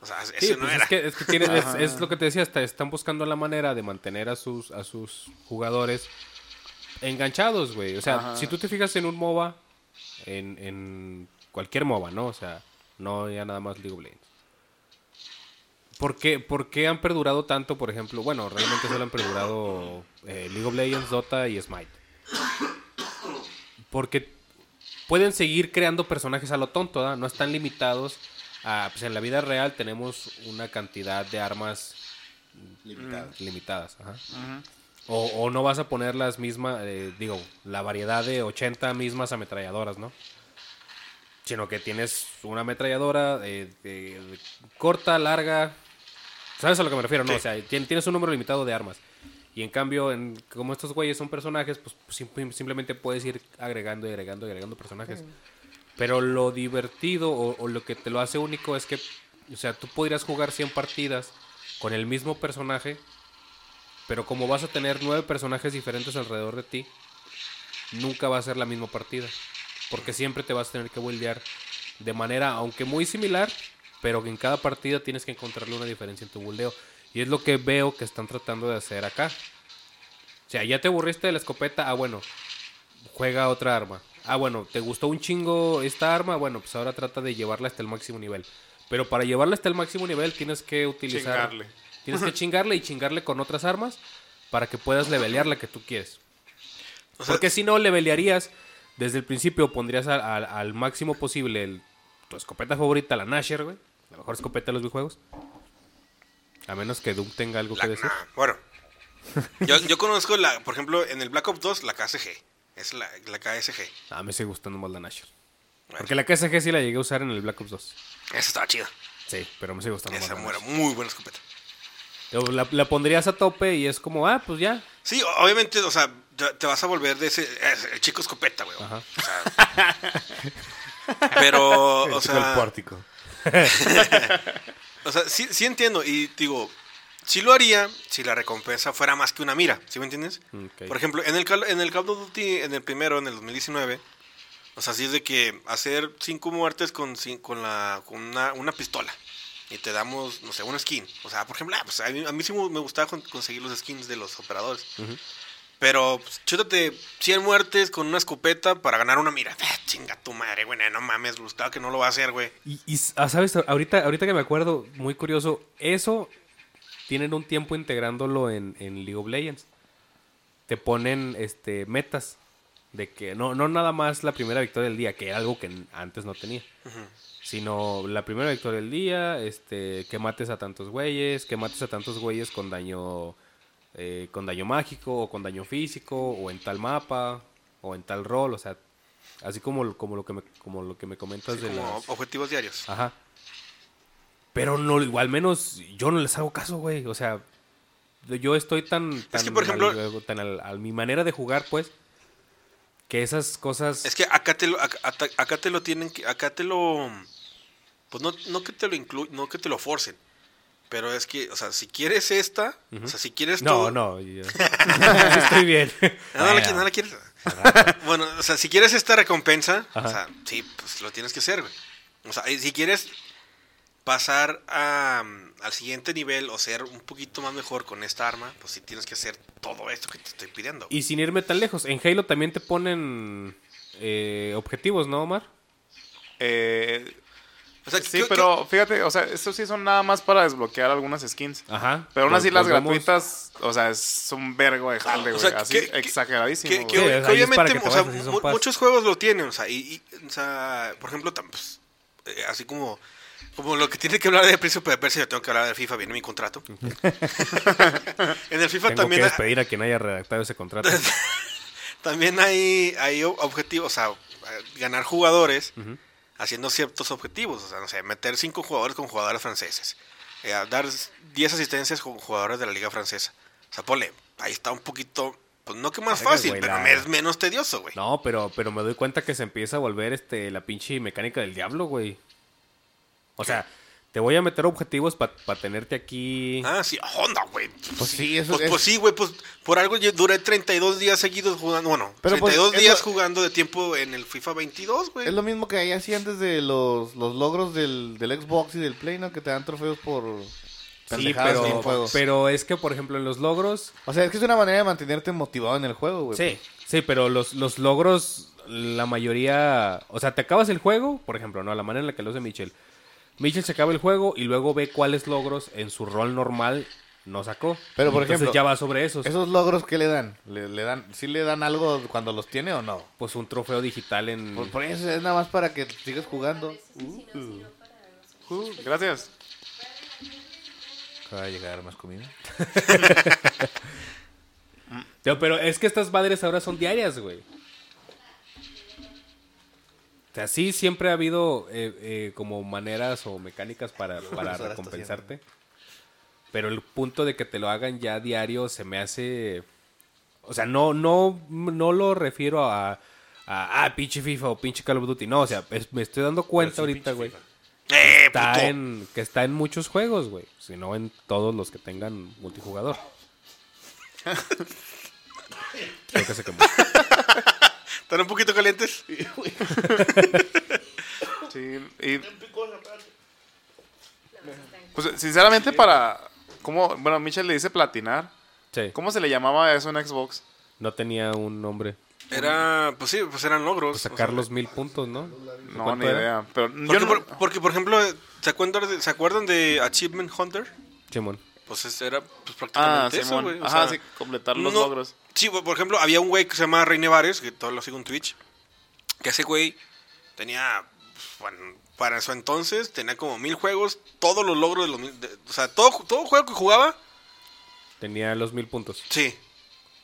O sea, eso Sí, no pues era. es, que, es, que es- es lo que te decía, hasta están buscando la manera de mantener a sus, a sus jugadores enganchados, güey. O sea, Ajá. si tú te fijas en un MOBA, en, en cualquier MOBA, ¿no? O sea, no ya nada más League of Legends. ¿Por qué, por qué han perdurado tanto, por ejemplo? Bueno, realmente solo han perdurado eh, League of Legends, Dota y Smite. Porque pueden seguir creando personajes a lo tonto, ¿verdad? No están limitados a... Pues en la vida real tenemos una cantidad de armas limitadas. ajá. o, o no vas a poner las mismas, eh, digo, la variedad de 80 mismas ametralladoras, ¿no? Sino que tienes una ametralladora eh, corta, larga. ¿Sabes a lo que me refiero? No, Sí. o sea, tien- tienes un número limitado de armas. Y en cambio, en, como estos güeyes son personajes, pues sim- simplemente puedes ir agregando y agregando y agregando personajes. Pero lo divertido o, o lo que te lo hace único es que, o sea, tú podrías jugar 100 partidas con el mismo personaje, pero como vas a tener nueve personajes diferentes alrededor de ti, nunca va a ser la misma partida. Porque siempre te vas a tener que buildear de manera, aunque muy similar, pero que en cada partida tienes que encontrarle una diferencia en tu buildeo. Y es lo que veo que están tratando de hacer acá. O sea, ya te aburriste de la escopeta, ah, bueno, juega otra arma. Ah, bueno, ¿te gustó un chingo esta arma? Bueno, pues ahora trata de llevarla hasta el máximo nivel. Pero para llevarla hasta el máximo nivel tienes que utilizar... Chingarle. Tienes que *laughs* chingarle y chingarle con otras armas para que puedas levelear la que tú quieres. O sea, Porque si no, levelearías desde el principio, pondrías al, al- al máximo posible el- tu escopeta favorita, la Nasher, güey. La mejor escopeta de los videojuegos. A menos que Doom tenga algo la- que decir. nah, bueno, yo, yo conozco, la, por ejemplo, en el Black Ops 2, la KSG. Es la, la KSG. Ah, me sigue gustando más la Nasher. Bueno, Porque la KSG sí la llegué a usar en el Black Ops 2. Esa estaba chida. Sí, pero me sigue gustando Esa más era Nasher. muy buena escopeta. La, la pondrías a tope y es como, ah, pues ya. Sí, obviamente, o sea, te- vas a volver de ese. es el chico escopeta, güey. Ajá. O sea, pero, *laughs* o el sea. pórtico. *laughs* O sea, sí, sí entiendo. Y digo, sí lo haría si la recompensa fuera más que una mira. ¿Sí me entiendes? Por ejemplo, en el, en el Call of Duty, en el primero, en el 2019. O sea, sí es de que hacer cinco muertes con, con, la, con una, una pistola. Y te damos, no sé, una skin. O sea, por ejemplo, ah, pues a, mí, a mí sí me gustaba con- conseguir los skins de los operadores. Pero, pues, chútate 100 muertes con una escopeta para ganar una mira. Ah, chinga tu madre, güey. No mames, Gustavo, que no lo va a hacer, güey. Y, y, ah, sabes, ahorita, ahorita que me acuerdo, muy curioso, eso tienen un tiempo integrándolo en, en League of Legends. Te ponen este metas de que no, no nada más la primera victoria del día, que era algo que antes no tenía. Sino la primera victoria del día, este, que mates a tantos güeyes, que mates a tantos güeyes con daño eh, con daño mágico o con daño físico o en tal mapa o en tal rol, o sea, así como, como lo que me como lo que me comentas de Como las objetivos diarios. Ajá. Pero no, igual menos yo no les hago caso, güey. O sea, yo estoy tan, tan que, por ejemplo- al- tan al- a mi manera de jugar, pues, que esas cosas Es que acá te lo, acá, acá- te lo tienen que, acá te lo, pues no, no que te lo inclu, no que te lo forcen, pero es que, o sea, si quieres esta, o sea, si quieres No, todo- no, yo- *laughs* estoy bien. *laughs* Ah, no, la, no la quieres. bueno, o sea, si quieres esta recompensa, o sea, sí, pues lo tienes que hacer, güey. O sea, y si quieres pasar a, al siguiente nivel o ser un poquito más mejor con esta arma, pues sí tienes que hacer todo esto que te estoy pidiendo. Y sin irme tan lejos, en Halo también te ponen eh, objetivos, ¿no, Omar? Eh, O sea, sí, ¿qué- pero fíjate, o sea, estos sí son nada más para desbloquear algunas skins. Ajá. Pero aún así las gratuitas, o sea, es un vergo de jale, O güey. sea, así que- exageradísimo. Que, obviamente, o sea, muchos juegos lo tienen, o sea, y, y, o sea, por ejemplo, pues, eh, así como, como lo que tiene que hablar de Príncipe de Persia, yo tengo que hablar de FIFA, viene mi contrato. *laughs* en el FIFA Tengo también, que despedir a quien haya redactado ese contrato. *laughs* también hay, hay o- objetivos, o sea, eh, ganar jugadores Ujú. Haciendo ciertos objetivos, o sea, no sé, meter cinco jugadores con jugadores franceses, eh, dar 10 asistencias con jugadores de la liga francesa. O sea, ponle, ahí está un poquito, pues no que más fácil, pero la- es menos tedioso, güey. No, pero, pero me doy cuenta que se empieza a volver este la pinche mecánica del diablo, güey. O sea, te voy a meter objetivos para tenerte aquí. Ah, sí, Honda, güey. Pues sí, eso Pues, es- pues sí, güey, pues por algo yo duré 32 días seguidos jugando, bueno, Pero, pues, 32 es días lo- jugando de tiempo en el FIFA 22, güey. Es lo mismo que ahí hacían desde los, los logros del, del Xbox y del Play, ¿no? Que te dan trofeos por Sí, pero, pero es que, por ejemplo, en los logros. O sea, es que es una manera de mantenerte motivado en el juego, güey. Sí, sí, pero los, los logros, la mayoría. O sea, te acabas el juego, por ejemplo, ¿no? La manera en la que lo hace Mitchell. Mitchell se acaba el juego y luego ve cuáles logros en su rol normal no sacó. Pero, por Entonces ejemplo, ya va sobre esos. ¿Esos logros qué le dan? ¿Le, le dan ¿Sí le dan algo cuando los tiene o no? Pues un trofeo digital en. Por, por eso es nada más para que sigas jugando. Uh, gracias. Acaba de llegar más comida. *laughs* No, pero es que estas madres ahora son diarias, güey. O sea, sí siempre ha habido eh, eh, como maneras o mecánicas para, para está recompensarte. Pero el punto de que te lo hagan ya diario se me hace... O sea, no, no, no lo refiero a, a, ah, pinche FIFA o pinche Call of Duty. No, o sea, es- me estoy dando cuenta ahorita, güey. ¡Eh, Está puto! en, que está en muchos juegos, güey. Si no en todos los que tengan multijugador. *laughs* Creo que se quemó. *laughs* ¿Están un poquito calientes? Sí, y... Pues sinceramente para... ¿Cómo? Bueno, Michel le dice platinar. Sí. ¿Cómo se le llamaba eso en Xbox? No tenía un nombre. Era, pues sí, pues eran logros. Pues sacar o sea, los mil puntos, ¿no? No, ¿Cuánto ni era? idea. Pero yo Porque, no... por, porque, por ejemplo, ¿se acuerdan, de, ¿se acuerdan de Achievement Hunter? Simón. Pues era pues, Ah, prácticamente eso, güey. Ajá, sea, sí, completar los no- logros. Sí, güey, por ejemplo, había un güey que se llama Reine Vares, que todo lo sigo en Twitch, que ese güey tenía, bueno, para su entonces, tenía como mil juegos, todos los logros de los mil, de- o sea, todo, todo juego que jugaba, Tenía los mil puntos. sí.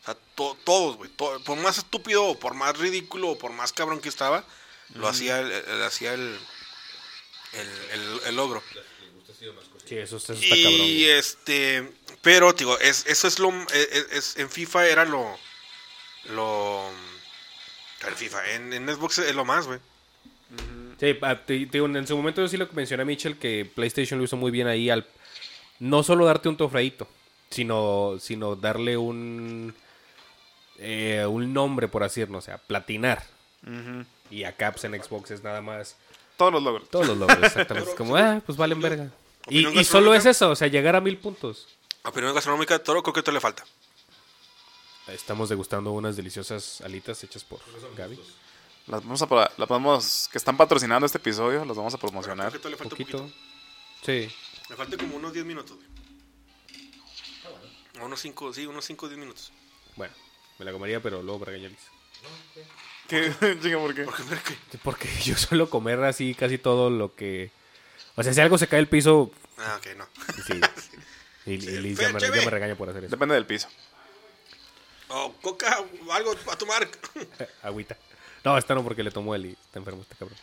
O sea, to- todos, güey. to- por más estúpido o por más ridículo o por más cabrón que estaba, lo hacía el, el- hacía el, el, el- el logro. Sí, eso, eso está cabrón. Y este, pero digo, es, eso es lo, es, es- en FIFA era lo, lo, el FIFA, en, en Xbox es lo más, güey. Sí, te- te digo, en su momento yo sí lo que mencioné a Mitchell que PlayStation lo hizo muy bien ahí al no solo darte un trofeito, sino, sino darle un eh, un nombre, por así decirlo, o sea, platinar. Y acá pues, en Xbox es nada más Todos los logros. todos los logros, exactamente. Es como, ah, pues valen verga. Y, solo es eso, o sea, llegar a mil puntos. Opinión gastronómica, Toro, creo que te le falta. Estamos degustando unas deliciosas alitas hechas por Gaby. Las vamos a... Las vamos... Que están patrocinando este episodio, los vamos a promocionar. Creo que le Un falta un poquito. Sí. Le falta como unos 10 minutos, güey. Unos 5, sí, unos 5 o 10 minutos. Bueno, me la comería, pero luego para Liz. ¿Qué? *laughs* Chica, ¿por qué? Porque *laughs* yo suelo comer así casi todo lo que... O sea, si algo se cae al piso, Ah, ok, no. sí. *laughs* Y, y Liz ya me, ya me regaña por hacer eso. Depende del piso. O coca, o algo a tomar. *laughs* Agüita. No, esta no porque le tomó él y está enfermo este cabrón.